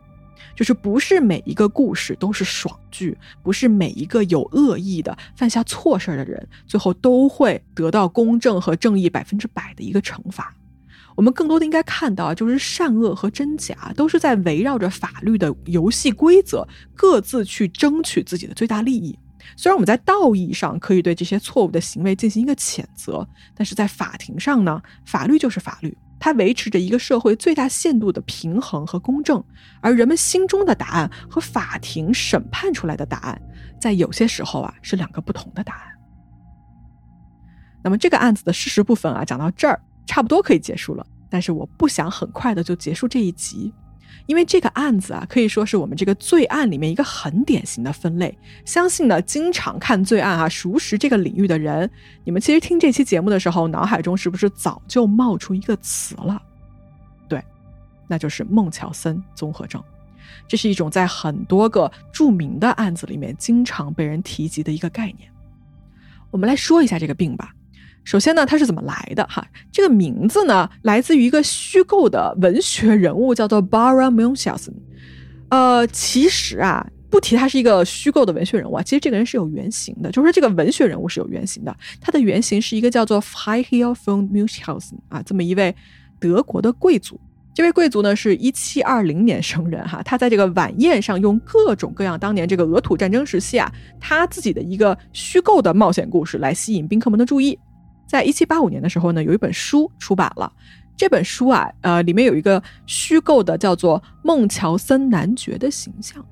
就是不是每一个故事都是爽剧，不是每一个有恶意的犯下错事儿的人最后都会得到公正和正义百分之百的一个惩罚。我们更多的应该看到，就是善恶和真假都是在围绕着法律的游戏规则，各自去争取自己的最大利益。虽然我们在道义上可以对这些错误的行为进行一个谴责，但是在法庭上呢，法律就是法律，它维持着一个社会最大限度的平衡和公正。而人们心中的答案和法庭审判出来的答案，在有些时候啊，是两个不同的答案。那么这个案子的事实部分啊，讲到这儿。差不多可以结束了，但是我不想很快的就结束这一集，因为这个案子啊，可以说是我们这个罪案里面一个很典型的分类。相信呢，经常看罪案啊，熟识这个领域的人，你们其实听这期节目的时候，脑海中是不是早就冒出一个词了？对，那就是孟乔森综合症。这是一种在很多个著名的案子里面经常被人提及的一个概念。我们来说一下这个病吧。首先呢，它是怎么来的？哈，这个名字呢，来自于一个虚构的文学人物，叫做 Bara Munchausen。呃，其实啊，不提他是一个虚构的文学人物啊，其实这个人是有原型的，就是这个文学人物是有原型的。他的原型是一个叫做 Freiherr von Munchausen 啊，这么一位德国的贵族。这位贵族呢，是一七二零年生人哈，他在这个晚宴上用各种各样当年这个俄土战争时期啊，他自己的一个虚构的冒险故事来吸引宾客们的注意。在一七八五年的时候呢，有一本书出版了。这本书啊，呃，里面有一个虚构的叫做孟乔森男爵的形象。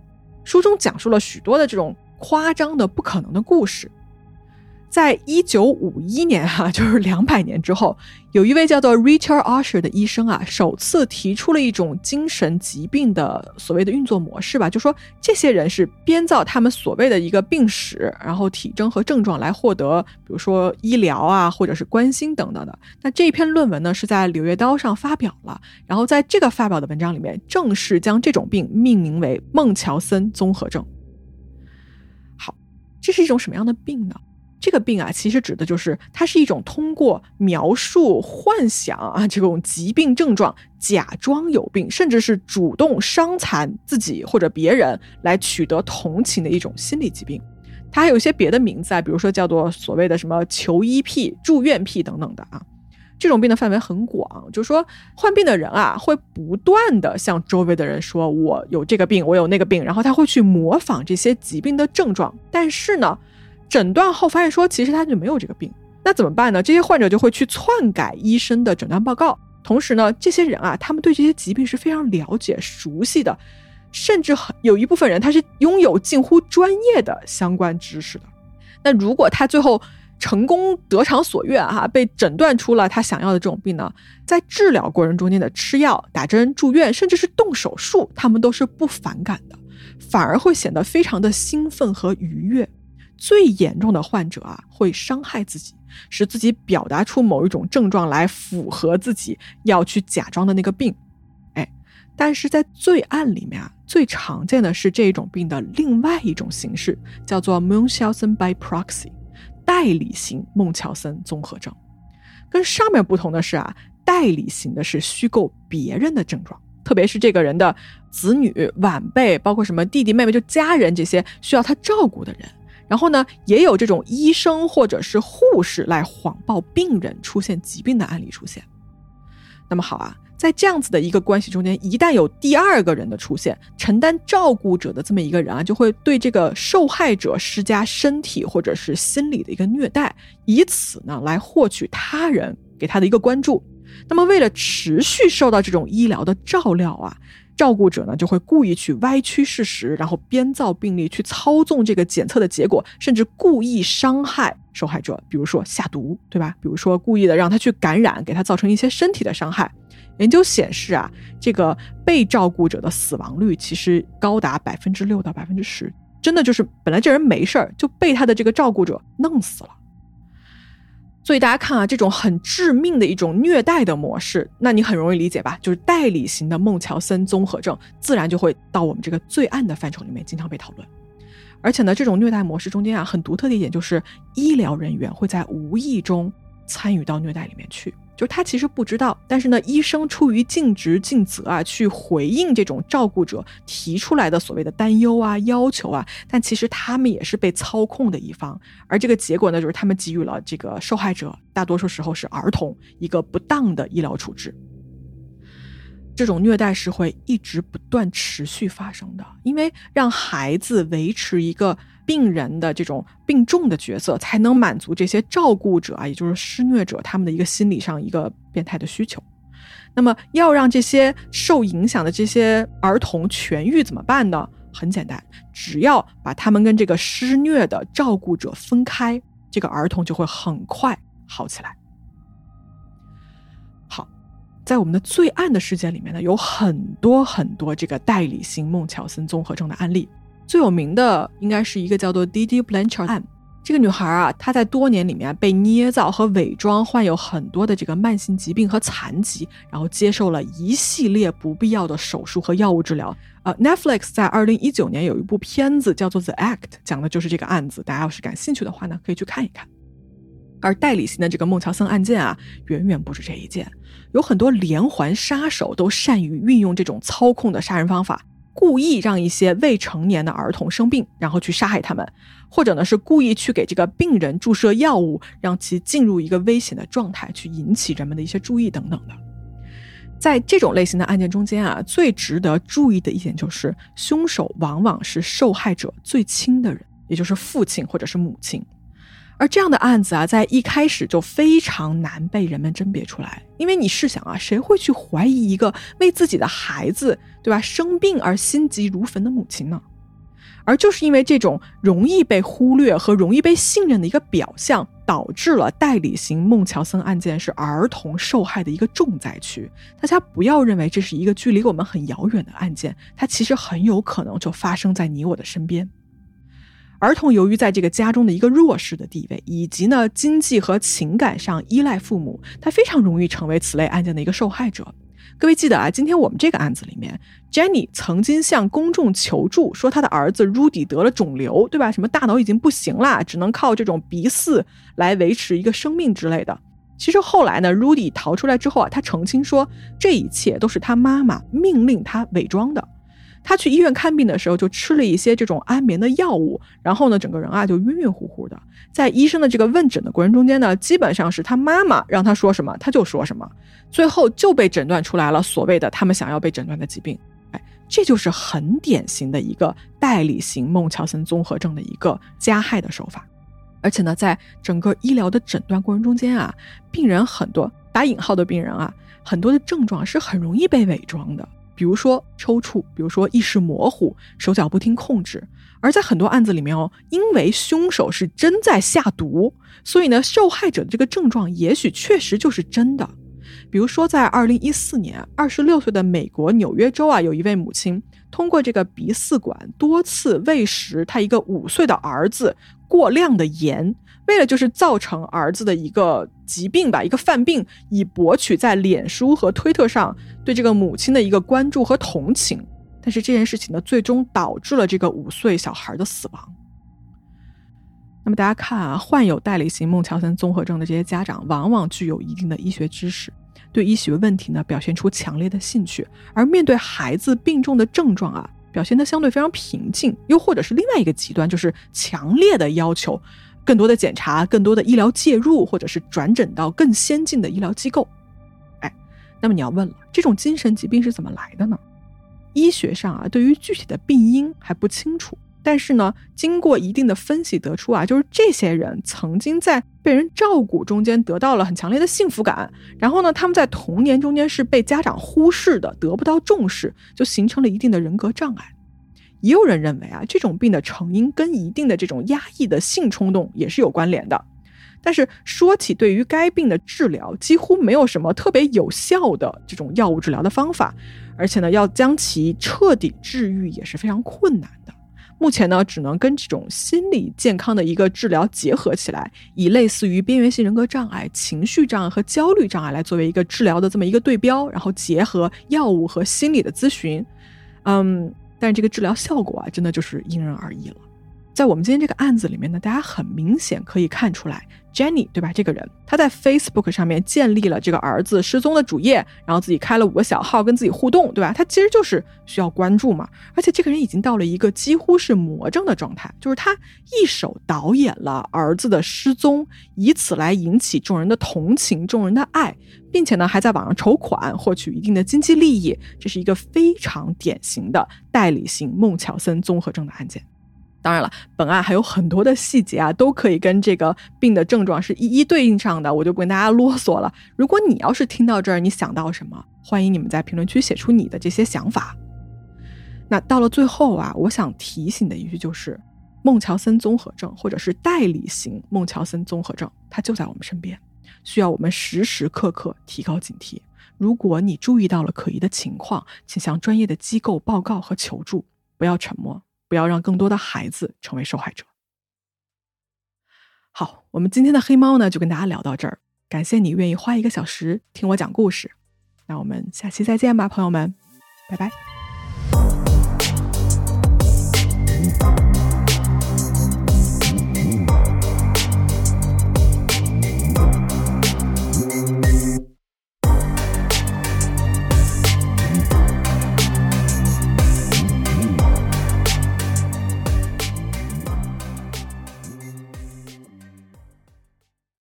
书中讲述了许多的这种夸张的、不可能的故事。在一九五一年，哈，就是两百年之后，有一位叫做 Richard Usher 的医生啊，首次提出了一种精神疾病的所谓的运作模式吧，就说这些人是编造他们所谓的一个病史，然后体征和症状来获得，比如说医疗啊，或者是关心等等的。那这篇论文呢，是在《柳叶刀》上发表了，然后在这个发表的文章里面，正式将这种病命名为孟乔森综合症。好，这是一种什么样的病呢？这个病啊，其实指的就是它是一种通过描述、幻想啊这种疾病症状，假装有病，甚至是主动伤残自己或者别人来取得同情的一种心理疾病。它还有一些别的名字啊，比如说叫做所谓的什么求医癖、住院癖等等的啊。这种病的范围很广，就是说患病的人啊，会不断的向周围的人说：“我有这个病，我有那个病。”然后他会去模仿这些疾病的症状，但是呢。诊断后发现说，其实他就没有这个病，那怎么办呢？这些患者就会去篡改医生的诊断报告。同时呢，这些人啊，他们对这些疾病是非常了解、熟悉的，甚至很有一部分人他是拥有近乎专业的相关知识的。那如果他最后成功得偿所愿，哈，被诊断出了他想要的这种病呢，在治疗过程中间的吃药、打针、住院，甚至是动手术，他们都是不反感的，反而会显得非常的兴奋和愉悦。最严重的患者啊，会伤害自己，使自己表达出某一种症状来符合自己要去假装的那个病。哎，但是在罪案里面啊，最常见的是这种病的另外一种形式，叫做 Munchausen by proxy，代理型孟乔森综合症。跟上面不同的是啊，代理型的是虚构别人的症状，特别是这个人的子女、晚辈，包括什么弟弟妹妹，就家人这些需要他照顾的人。然后呢，也有这种医生或者是护士来谎报病人出现疾病的案例出现。那么好啊，在这样子的一个关系中间，一旦有第二个人的出现，承担照顾者的这么一个人啊，就会对这个受害者施加身体或者是心理的一个虐待，以此呢来获取他人给他的一个关注。那么为了持续受到这种医疗的照料啊。照顾者呢就会故意去歪曲事实，然后编造病例，去操纵这个检测的结果，甚至故意伤害受害者，比如说下毒，对吧？比如说故意的让他去感染，给他造成一些身体的伤害。研究显示啊，这个被照顾者的死亡率其实高达百分之六到百分之十，真的就是本来这人没事儿，就被他的这个照顾者弄死了。所以大家看啊，这种很致命的一种虐待的模式，那你很容易理解吧？就是代理型的孟乔森综合症，自然就会到我们这个罪案的范畴里面经常被讨论。而且呢，这种虐待模式中间啊，很独特的一点就是医疗人员会在无意中参与到虐待里面去。就是他其实不知道，但是呢，医生出于尽职尽责啊，去回应这种照顾者提出来的所谓的担忧啊、要求啊，但其实他们也是被操控的一方，而这个结果呢，就是他们给予了这个受害者，大多数时候是儿童，一个不当的医疗处置。这种虐待是会一直不断持续发生的，因为让孩子维持一个。病人的这种病重的角色，才能满足这些照顾者啊，也就是施虐者他们的一个心理上一个变态的需求。那么，要让这些受影响的这些儿童痊愈怎么办呢？很简单，只要把他们跟这个施虐的照顾者分开，这个儿童就会很快好起来。好，在我们的罪案的世界里面呢，有很多很多这个代理性孟乔森综合症的案例。最有名的应该是一个叫做 Didi Blanchard 案。这个女孩啊，她在多年里面被捏造和伪装患有很多的这个慢性疾病和残疾，然后接受了一系列不必要的手术和药物治疗。呃，Netflix 在二零一九年有一部片子叫做 The Act，讲的就是这个案子。大家要是感兴趣的话呢，可以去看一看。而代理型的这个孟乔森案件啊，远远不止这一件，有很多连环杀手都善于运用这种操控的杀人方法。故意让一些未成年的儿童生病，然后去杀害他们，或者呢是故意去给这个病人注射药物，让其进入一个危险的状态，去引起人们的一些注意等等的。在这种类型的案件中间啊，最值得注意的一点就是，凶手往往是受害者最亲的人，也就是父亲或者是母亲。而这样的案子啊，在一开始就非常难被人们甄别出来，因为你试想啊，谁会去怀疑一个为自己的孩子，对吧，生病而心急如焚的母亲呢？而就是因为这种容易被忽略和容易被信任的一个表象，导致了代理型孟乔森案件是儿童受害的一个重灾区。大家不要认为这是一个距离我们很遥远的案件，它其实很有可能就发生在你我的身边。儿童由于在这个家中的一个弱势的地位，以及呢经济和情感上依赖父母，他非常容易成为此类案件的一个受害者。各位记得啊，今天我们这个案子里面，Jenny 曾经向公众求助，说他的儿子 Rudy 得了肿瘤，对吧？什么大脑已经不行了，只能靠这种鼻饲来维持一个生命之类的。其实后来呢，Rudy 逃出来之后啊，他澄清说，这一切都是他妈妈命令他伪装的。他去医院看病的时候，就吃了一些这种安眠的药物，然后呢，整个人啊就晕晕乎乎的。在医生的这个问诊的过程中间呢，基本上是他妈妈让他说什么他就说什么，最后就被诊断出来了所谓的他们想要被诊断的疾病。哎，这就是很典型的一个代理型孟乔森综合症的一个加害的手法。而且呢，在整个医疗的诊断过程中间啊，病人很多打引号的病人啊，很多的症状是很容易被伪装的。比如说抽搐，比如说意识模糊、手脚不听控制，而在很多案子里面哦，因为凶手是真在下毒，所以呢，受害者的这个症状也许确实就是真的。比如说，在二零一四年，二十六岁的美国纽约州啊，有一位母亲通过这个鼻饲管多次喂食他一个五岁的儿子过量的盐。为了就是造成儿子的一个疾病吧，一个犯病，以博取在脸书和推特上对这个母亲的一个关注和同情。但是这件事情呢，最终导致了这个五岁小孩的死亡。那么大家看啊，患有代理型孟乔森综合症的这些家长，往往具有一定的医学知识，对医学问题呢表现出强烈的兴趣，而面对孩子病重的症状啊，表现得相对非常平静，又或者是另外一个极端，就是强烈的要求。更多的检查，更多的医疗介入，或者是转诊到更先进的医疗机构。哎，那么你要问了，这种精神疾病是怎么来的呢？医学上啊，对于具体的病因还不清楚，但是呢，经过一定的分析得出啊，就是这些人曾经在被人照顾中间得到了很强烈的幸福感，然后呢，他们在童年中间是被家长忽视的，得不到重视，就形成了一定的人格障碍。也有人认为啊，这种病的成因跟一定的这种压抑的性冲动也是有关联的。但是说起对于该病的治疗，几乎没有什么特别有效的这种药物治疗的方法，而且呢，要将其彻底治愈也是非常困难的。目前呢，只能跟这种心理健康的一个治疗结合起来，以类似于边缘性人格障碍、情绪障碍和焦虑障碍来作为一个治疗的这么一个对标，然后结合药物和心理的咨询。嗯，但是这个治疗效果啊，真的就是因人而异了。在我们今天这个案子里面呢，大家很明显可以看出来，Jenny 对吧？这个人他在 Facebook 上面建立了这个儿子失踪的主页，然后自己开了五个小号跟自己互动，对吧？他其实就是需要关注嘛。而且这个人已经到了一个几乎是魔怔的状态，就是他一手导演了儿子的失踪，以此来引起众人的同情、众人的爱，并且呢还在网上筹款获取一定的经济利益。这是一个非常典型的代理型孟乔森综合症的案件。当然了，本案还有很多的细节啊，都可以跟这个病的症状是一一对应上的，我就不跟大家啰嗦了。如果你要是听到这儿，你想到什么，欢迎你们在评论区写出你的这些想法。那到了最后啊，我想提醒的一句就是，孟乔森综合症或者是代理型孟乔森综合症，它就在我们身边，需要我们时时刻刻提高警惕。如果你注意到了可疑的情况，请向专业的机构报告和求助，不要沉默。不要让更多的孩子成为受害者。好，我们今天的黑猫呢，就跟大家聊到这儿。感谢你愿意花一个小时听我讲故事。那我们下期再见吧，朋友们，拜拜。